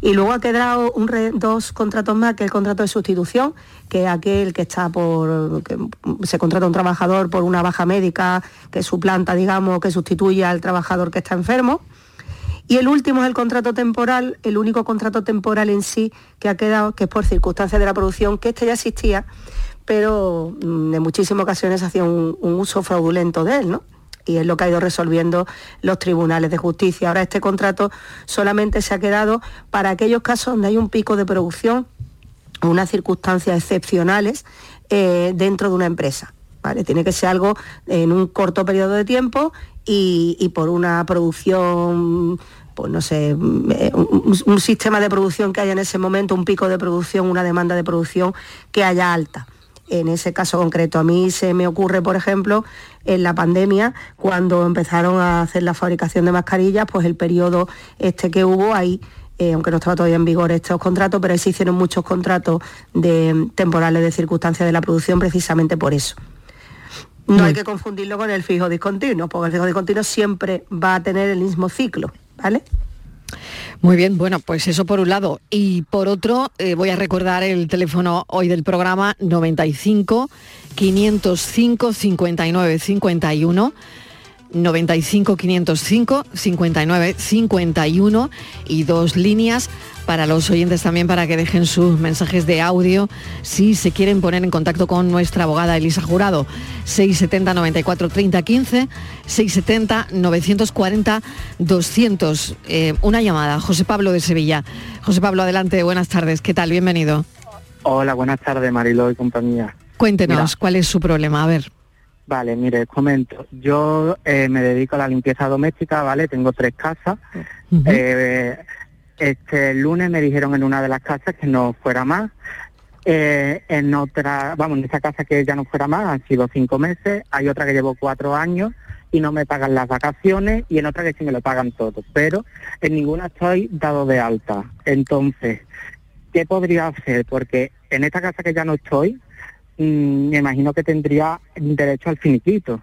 Y luego ha quedado un dos contratos más, que el contrato de sustitución, que es aquel que está por, que se contrata un trabajador por una baja médica, que suplanta, digamos, que sustituye al trabajador que está enfermo. Y el último es el contrato temporal, el único contrato temporal en sí que ha quedado, que es por circunstancias de la producción, que este ya existía, pero mm, en muchísimas ocasiones hacía un, uso fraudulento de él, ¿no? Y es lo que ha ido resolviendo los tribunales de justicia. Ahora este contrato solamente se ha quedado para aquellos casos donde hay un pico de producción unas circunstancias excepcionales eh, dentro de una empresa. ¿vale? Tiene que ser algo en un corto periodo de tiempo y, por una producción, pues no sé, mm, eh, un sistema de producción que haya en ese momento, un pico de producción, una demanda de producción que haya alta. En ese caso concreto, a mí se me ocurre, por ejemplo, en la pandemia, cuando empezaron a hacer la fabricación de mascarillas, pues el periodo este que hubo ahí eh, aunque no estaba todavía en vigor estos contratos, pero ahí se hicieron muchos contratos de, temporales de circunstancias de la producción precisamente por eso. No hay que confundirlo con el fijo discontinuo, porque el fijo discontinuo siempre va a tener el mismo ciclo, ¿vale? Muy bien, bueno, pues eso por un lado. Y por otro, eh, voy a recordar el teléfono hoy del programa 95 505 59 51. 95 505 59 51 y dos líneas para los oyentes también para que dejen sus mensajes de audio. Si se quieren poner en contacto con nuestra abogada Elisa Jurado 670 94 30 15 670 940 200 Eh, una llamada José Pablo de Sevilla. José Pablo adelante buenas tardes qué tal bienvenido. Hola, buenas tardes, Mariló y compañía. cuéntenos Mira. cuál es su problema a ver Vale, mire, comento. Yo eh, me dedico a la limpieza doméstica, ¿vale? Tengo tres casas. Eh, este lunes me dijeron en una de las casas que no fuera más. Eh, en otra, vamos, en esa casa que ya no fuera más, han sido cinco meses. Hay otra que llevo cuatro años y no me pagan las vacaciones y en otra que sí me lo pagan todo. Pero en ninguna estoy dado de alta. Entonces, ¿qué podría hacer? Porque en esta casa que ya no estoy, me imagino que tendría derecho al finiquito.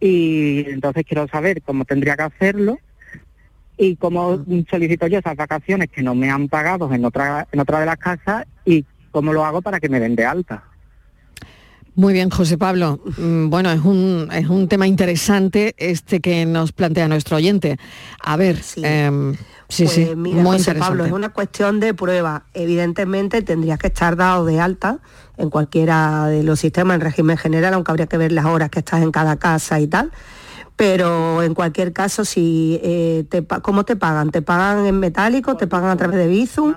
Y entonces quiero saber cómo tendría que hacerlo y cómo solicito yo esas vacaciones que no me han pagado en otra, en otra de las casas y cómo lo hago para que me den de alta. Muy bien, José Pablo. Mm, Bueno, es un, es un tema interesante este que nos plantea nuestro oyente. A ver, sí, Pues sí, mira, muy José interesante. Pablo, es una cuestión de prueba. Evidentemente tendrías que estar dado de alta en cualquiera de los sistemas en régimen general, aunque habría que ver las horas que estás en cada casa y tal. Pero en cualquier caso, si eh, te, ¿cómo te pagan? ¿Te pagan en metálico? ¿Te pagan a través de Bizum?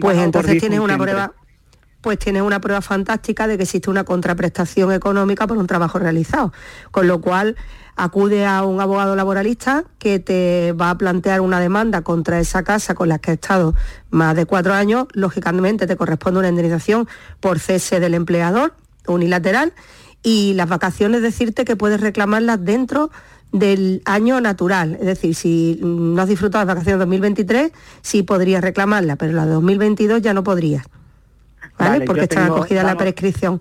Pues entonces tienes una prueba pues tienes una prueba fantástica de que existe una contraprestación económica por un trabajo realizado. Con lo cual, acude a un abogado laboralista que te va a plantear una demanda contra esa casa con la que has estado más de cuatro años. Lógicamente te corresponde una indemnización por cese del empleador unilateral y las vacaciones decirte que puedes reclamarlas dentro del año natural. Es decir, si no has disfrutado las vacaciones de 2023, sí podrías reclamarlas, pero las de 2022 ya no podrías. ¿Vale? Vale, Porque yo están tengo- acogidas a la prescripción.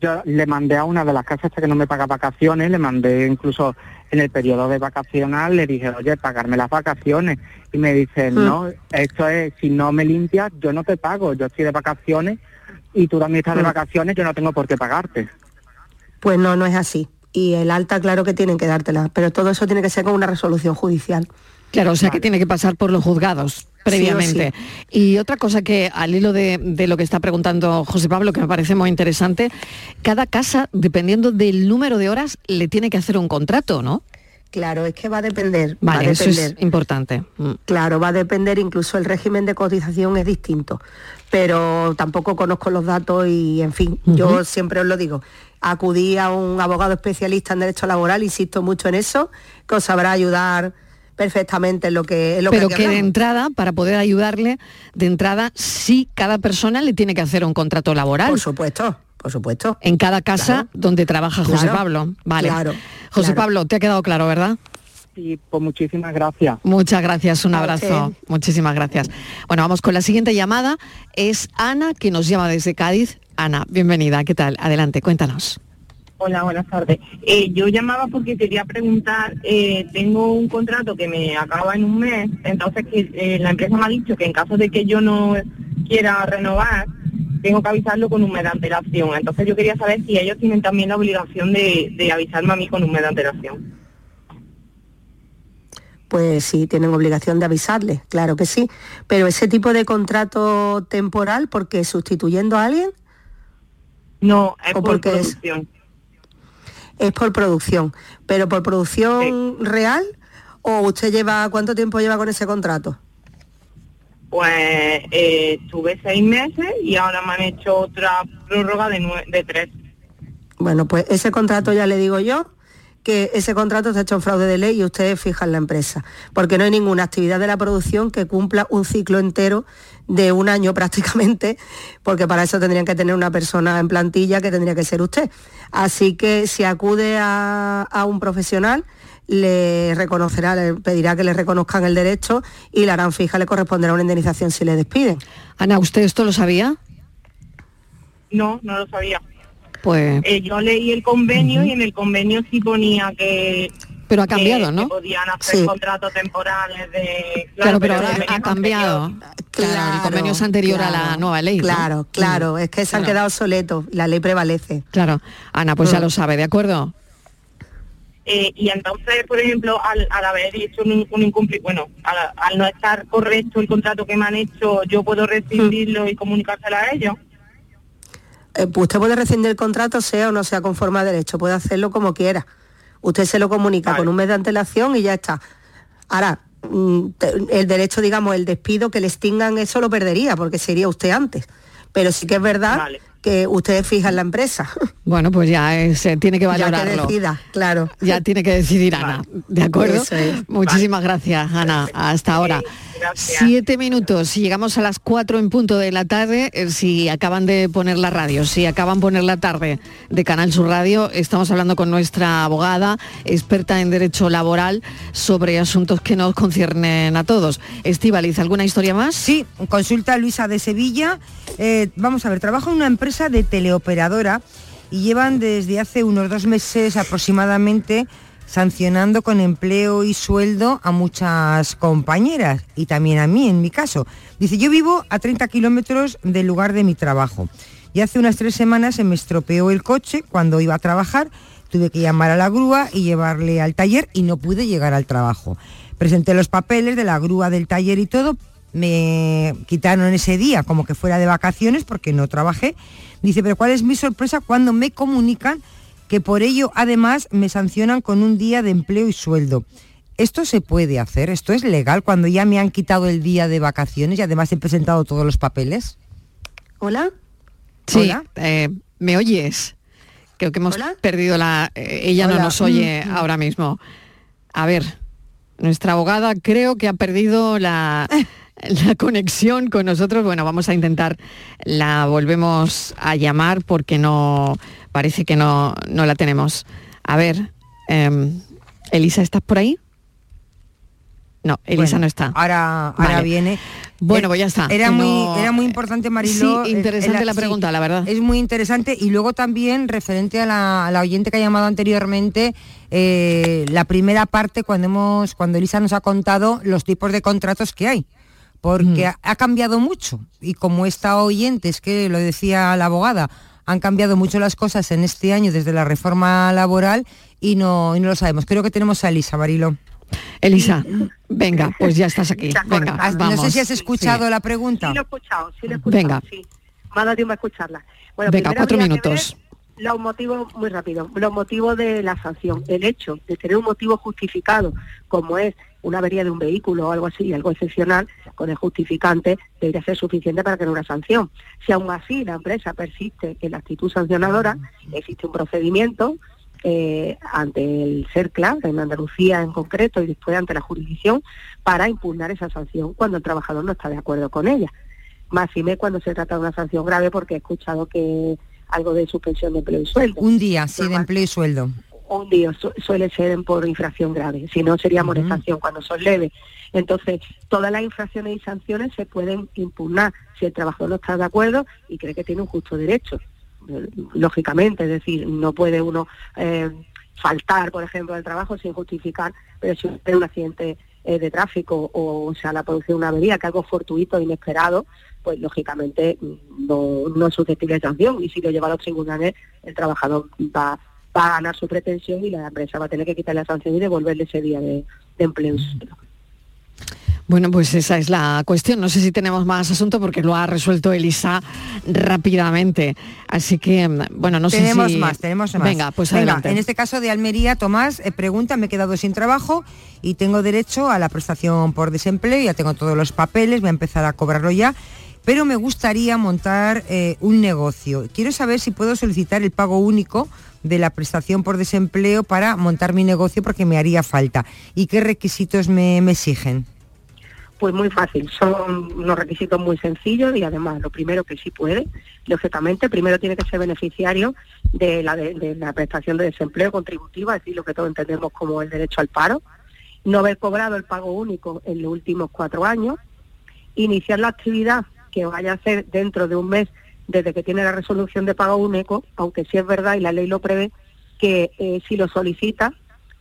Yo le mandé a una de las casas hasta que no me paga vacaciones, le mandé incluso en el periodo de vacacional, le dije, oye, pagarme las vacaciones. Y me dice, Mm. no, esto es, si no me limpias, yo no te pago, yo estoy de vacaciones y tú también estás de Mm. vacaciones, yo no tengo por qué pagarte. Pues no, no es así. Y el alta, claro que tienen que dártela, pero todo eso tiene que ser con una resolución judicial. Claro, o sea que tiene que pasar por los juzgados previamente. Y otra cosa que al hilo de, de lo que está preguntando José Pablo, que me parece muy interesante, cada casa, dependiendo del número de horas, le tiene que hacer un contrato, ¿no? Claro, es que va a depender. va a Vale, eso depender. es importante. Mm. Claro, va a depender, incluso el régimen de cotización es distinto, pero tampoco conozco los datos y, en fin, yo siempre os lo digo, acudí a un abogado especialista en derecho laboral, insisto mucho en eso, que os sabrá ayudar perfectamente en lo que, en lo Pero que, de entrada, para poder ayudarle, de entrada, sí, cada persona le tiene que hacer un contrato laboral. Por supuesto, por supuesto. En cada casa Claro. donde trabaja José Claro, Pablo. Vale. claro, José claro. Pablo, te ha quedado claro, ¿verdad? Sí, pues muchísimas gracias. Muchas gracias, un abrazo. Muchísimas gracias. Bueno, vamos con la siguiente llamada. Es Ana, que nos llama desde Cádiz. Ana, bienvenida. ¿Qué tal? Adelante, cuéntanos. Hola, buenas tardes. Eh, yo llamaba porque quería preguntar, eh, tengo un contrato que me acaba en un mes, entonces que eh, la empresa me ha dicho que en caso de que yo no quiera renovar, tengo que avisarlo con un mes de antelación. Entonces yo quería saber si ellos tienen también la obligación de, de avisarme a mí con un mes de antelación. Pues sí, tienen obligación de avisarle, claro que sí. Pero ese tipo de contrato temporal, porque sustituyendo a alguien, No, es ¿O por porque producción. es por producción. Pero por producción real, o usted lleva, ¿cuánto tiempo lleva con ese contrato? Pues eh, estuve seis meses y ahora me han hecho otra prórroga de, de tres. Bueno, pues ese contrato ya le digo yo que ese contrato está hecho en fraude de ley y ustedes fijan la empresa, porque no hay ninguna actividad de la producción que cumpla un ciclo entero de un año *laughs* prácticamente, porque para eso tendrían que tener una persona en plantilla que tendría que ser usted. Así que si acude a, a un profesional, le reconocerá, le pedirá que le reconozcan el derecho y la harán fija, le corresponderá una indemnización si le despiden. Ana, ¿usted esto lo sabía? No, no lo sabía. Pues, Eh, yo leí el convenio y en el convenio sí ponía que pero ha cambiado, que ¿no? podían hacer Sí. contratos temporales de Claro, pero el ahora ha cambiado. Claro, el convenio es anterior a la claro, nueva ley. ¿no? Claro, claro, Mm, es que se han claro. quedado obsoletos, la ley prevalece. Claro. Ana, pues ya Mm. lo sabe, ¿de acuerdo? Eh, y entonces, por ejemplo, al, al haber hecho un, un incumplimiento, bueno, al, al no estar correcto el contrato que me han hecho, yo puedo rescindirlo y comunicárselo a ellos. Eh, pues usted puede rescindir el contrato, sea o no sea conforme a derecho, puede hacerlo como quiera. Usted se lo comunica con un mes de antelación y ya está. Ahora, mm, el derecho, digamos, el despido que le extingan, eso lo perdería, porque sería usted antes. Pero sí que es verdad que ustedes fijan la empresa. *laughs* Bueno, pues ya eh, se tiene que Ya que valorarlo. decida, claro. Ya tiene que decidir Ana, ¿de acuerdo? Es. Muchísimas gracias, Ana. Hasta ahora. Siete minutos. Si llegamos a las cuatro en punto de la tarde, eh, si acaban de poner la radio, si acaban de poner la tarde de Canal Sur Radio, estamos hablando con nuestra abogada, experta en derecho laboral, sobre asuntos que nos conciernen a todos. Estivaliz, ¿alguna historia más? Sí, consulta Luisa de Sevilla. Eh, vamos a ver, trabajo en una empresa de teleoperadora y llevan desde hace unos dos meses aproximadamente sancionando con empleo y sueldo a muchas compañeras y también a mí en mi caso. Dice, yo vivo a 30 kilómetros del lugar de mi trabajo. Y hace unas tres semanas se me estropeó el coche cuando iba a trabajar, tuve que llamar a la grúa y llevarle al taller y no pude llegar al trabajo. Presenté los papeles de la grúa del taller y todo, me quitaron ese día como que fuera de vacaciones porque no trabajé. Dice, pero ¿cuál es mi sorpresa cuando me comunican que por ello además me sancionan con un día de empleo y sueldo? ¿Esto se puede hacer? ¿Esto es legal cuando ya me han quitado el día de vacaciones y además he presentado todos los papeles? ¿Hola? Sí, Hola. eh, ¿me oyes? Creo que hemos perdido la... eh, ella no nos oye Mm, mm. ahora mismo. A ver, nuestra abogada creo que ha perdido la, *laughs* *laughs* la conexión con nosotros. Bueno, vamos a intentar, la volvemos a llamar porque no, parece que no, no la tenemos. A ver, em, Elisa, ¿estás por ahí? No, Elisa Bueno, no está. Ahora, ahora Vale. viene. Bueno, Eh, pues ya está. Era muy, no- era muy importante, Mariló. Sí, eh, interesante la sí, pregunta, la verdad. Es muy interesante. Y luego también, referente a la, a la oyente que ha llamado anteriormente, eh, la primera parte, cuando hemos, cuando Elisa nos ha contado los tipos de contratos que hay. Porque ha, ha cambiado mucho. Y como esta oyente, es que lo decía la abogada, han cambiado mucho las cosas en este año desde la reforma laboral y no, y no lo sabemos. Creo que tenemos a Elisa, Marilo. Elisa, venga, pues ya estás aquí. Venga, No sé si has escuchado Sí. la pregunta. Sí, lo he escuchado, sí, lo he escuchado. Venga. Sí. Me ha dado tiempo a escucharla. Bueno, Venga, cuatro minutos. Los motivos, muy rápido, los motivos de la sanción. El hecho de tener un motivo justificado, como es una avería de un vehículo o algo así, algo excepcional, con el justificante debería ser suficiente para tener una sanción. Si aún así la empresa persiste en la actitud sancionadora, existe un procedimiento eh, ante el CERCLA, en Andalucía en concreto, y después ante la jurisdicción, para impugnar esa sanción cuando el trabajador no está de acuerdo con ella. Máxime cuando se trata de una sanción grave, porque he escuchado que algo de suspensión de empleo y sueldo. Un día, sí, de empleo y sueldo. Un día su- suele ser por infracción grave, si no sería amonestación cuando son leves. Entonces, todas las infracciones y sanciones se pueden impugnar si el trabajador no está de acuerdo y cree que tiene un justo derecho. Eh, Lógicamente, es decir, no puede uno eh, faltar, por ejemplo, al trabajo sin justificar, pero si tiene un accidente eh, de tráfico o, se ha producido una avería, que algo fortuito, inesperado, pues lógicamente mm, no, no es susceptible de sanción y si lo lleva a los tribunales el trabajador va, va a ganar su pretensión y la empresa va a tener que quitarle la sanción y devolverle ese día de, de empleo. Bueno, pues esa es la cuestión. No sé si tenemos más asunto porque lo ha resuelto Elisa rápidamente. Así que, bueno, no tenemos sé si... más, tenemos más. Venga, pues Venga, adelante. En este caso de Almería, Tomás eh, pregunta, me he quedado sin trabajo y tengo derecho a la prestación por desempleo, ya tengo todos los papeles, voy a empezar a cobrarlo ya, pero me gustaría montar eh, un negocio. Quiero saber si puedo solicitar el pago único de la prestación por desempleo para montar mi negocio porque me haría falta. ¿Y qué requisitos me, exigen? Pues muy fácil, son unos requisitos muy sencillos y además lo primero que sí puede, lógicamente, primero tiene que ser beneficiario de la, de, de la prestación de desempleo contributiva, es decir, lo que todos entendemos como el derecho al paro, no haber cobrado el pago único en los últimos cuatro años, iniciar la actividad que vaya a hacer dentro de un mes desde que tiene la resolución de pago único, aunque sí es verdad y la ley lo prevé, que eh, si lo solicita,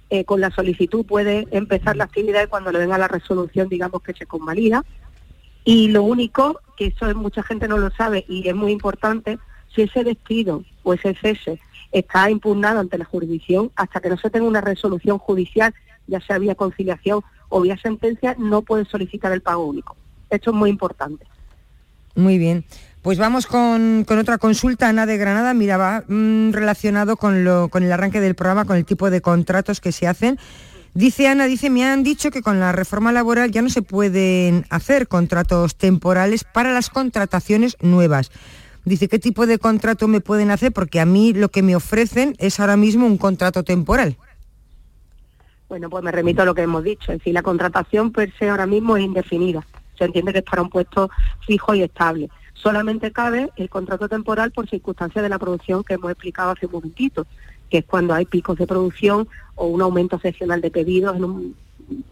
eh, con la solicitud puede empezar la actividad y cuando le venga la resolución, digamos que se convalida. Y lo único, que eso es- mucha gente no lo sabe y es muy importante, si ese despido o ese cese está impugnado ante la jurisdicción, hasta que no se tenga una resolución judicial, ya sea vía conciliación o vía sentencia, no puede solicitar el pago único. Esto es muy importante. Muy bien. Pues vamos con, con otra consulta, Ana de Granada. Mira, va mm, relacionado con, lo, con el arranque del programa, con el tipo de contratos que se hacen. Dice Ana, dice, me han dicho que con la reforma laboral ya no se pueden hacer contratos temporales para las contrataciones nuevas. Dice, ¿qué tipo de contrato me pueden hacer? Porque a mí lo que me ofrecen es ahora mismo un contrato temporal. Bueno, pues me remito a lo que hemos dicho. Es decir, la contratación per se ahora mismo es indefinida. Se entiende que es para un puesto fijo y estable. Solamente cabe el contrato temporal por circunstancias de la producción que hemos explicado hace un momentito, que es cuando hay picos de producción o un aumento excepcional de pedidos en un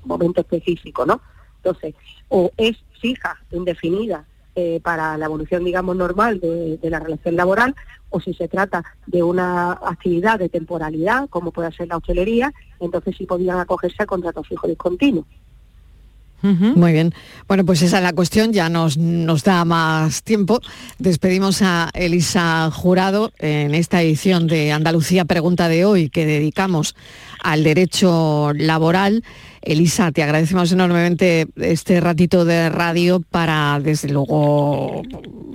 momento específico, ¿no? Entonces, o es fija, indefinida, eh, para la evolución, digamos, normal de, la relación laboral, o si se trata de una actividad de temporalidad, como puede ser la hostelería, entonces sí podrían acogerse al contrato Muy bien. Bueno, pues esa es la cuestión, ya nos, nos da más tiempo. Despedimos a Elisa Jurado en esta edición de Andalucía Pregunta de hoy que dedicamos al derecho laboral. Elisa, te agradecemos enormemente este ratito de radio para, desde luego,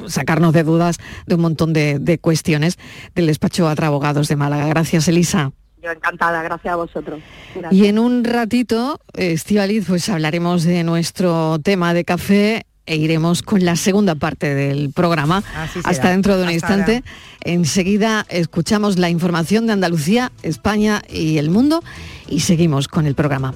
sacarnos de dudas de un montón de, de cuestiones del despacho Atra Abogados de Málaga. Gracias, Elisa. Yo encantada, gracias a vosotros. Gracias. Y en un ratito, Estivaliz, pues hablaremos de nuestro tema de café e iremos con la segunda parte del programa. Hasta dentro de un Hasta instante. Enseguida escuchamos la información de Andalucía, España y el mundo y seguimos con el programa.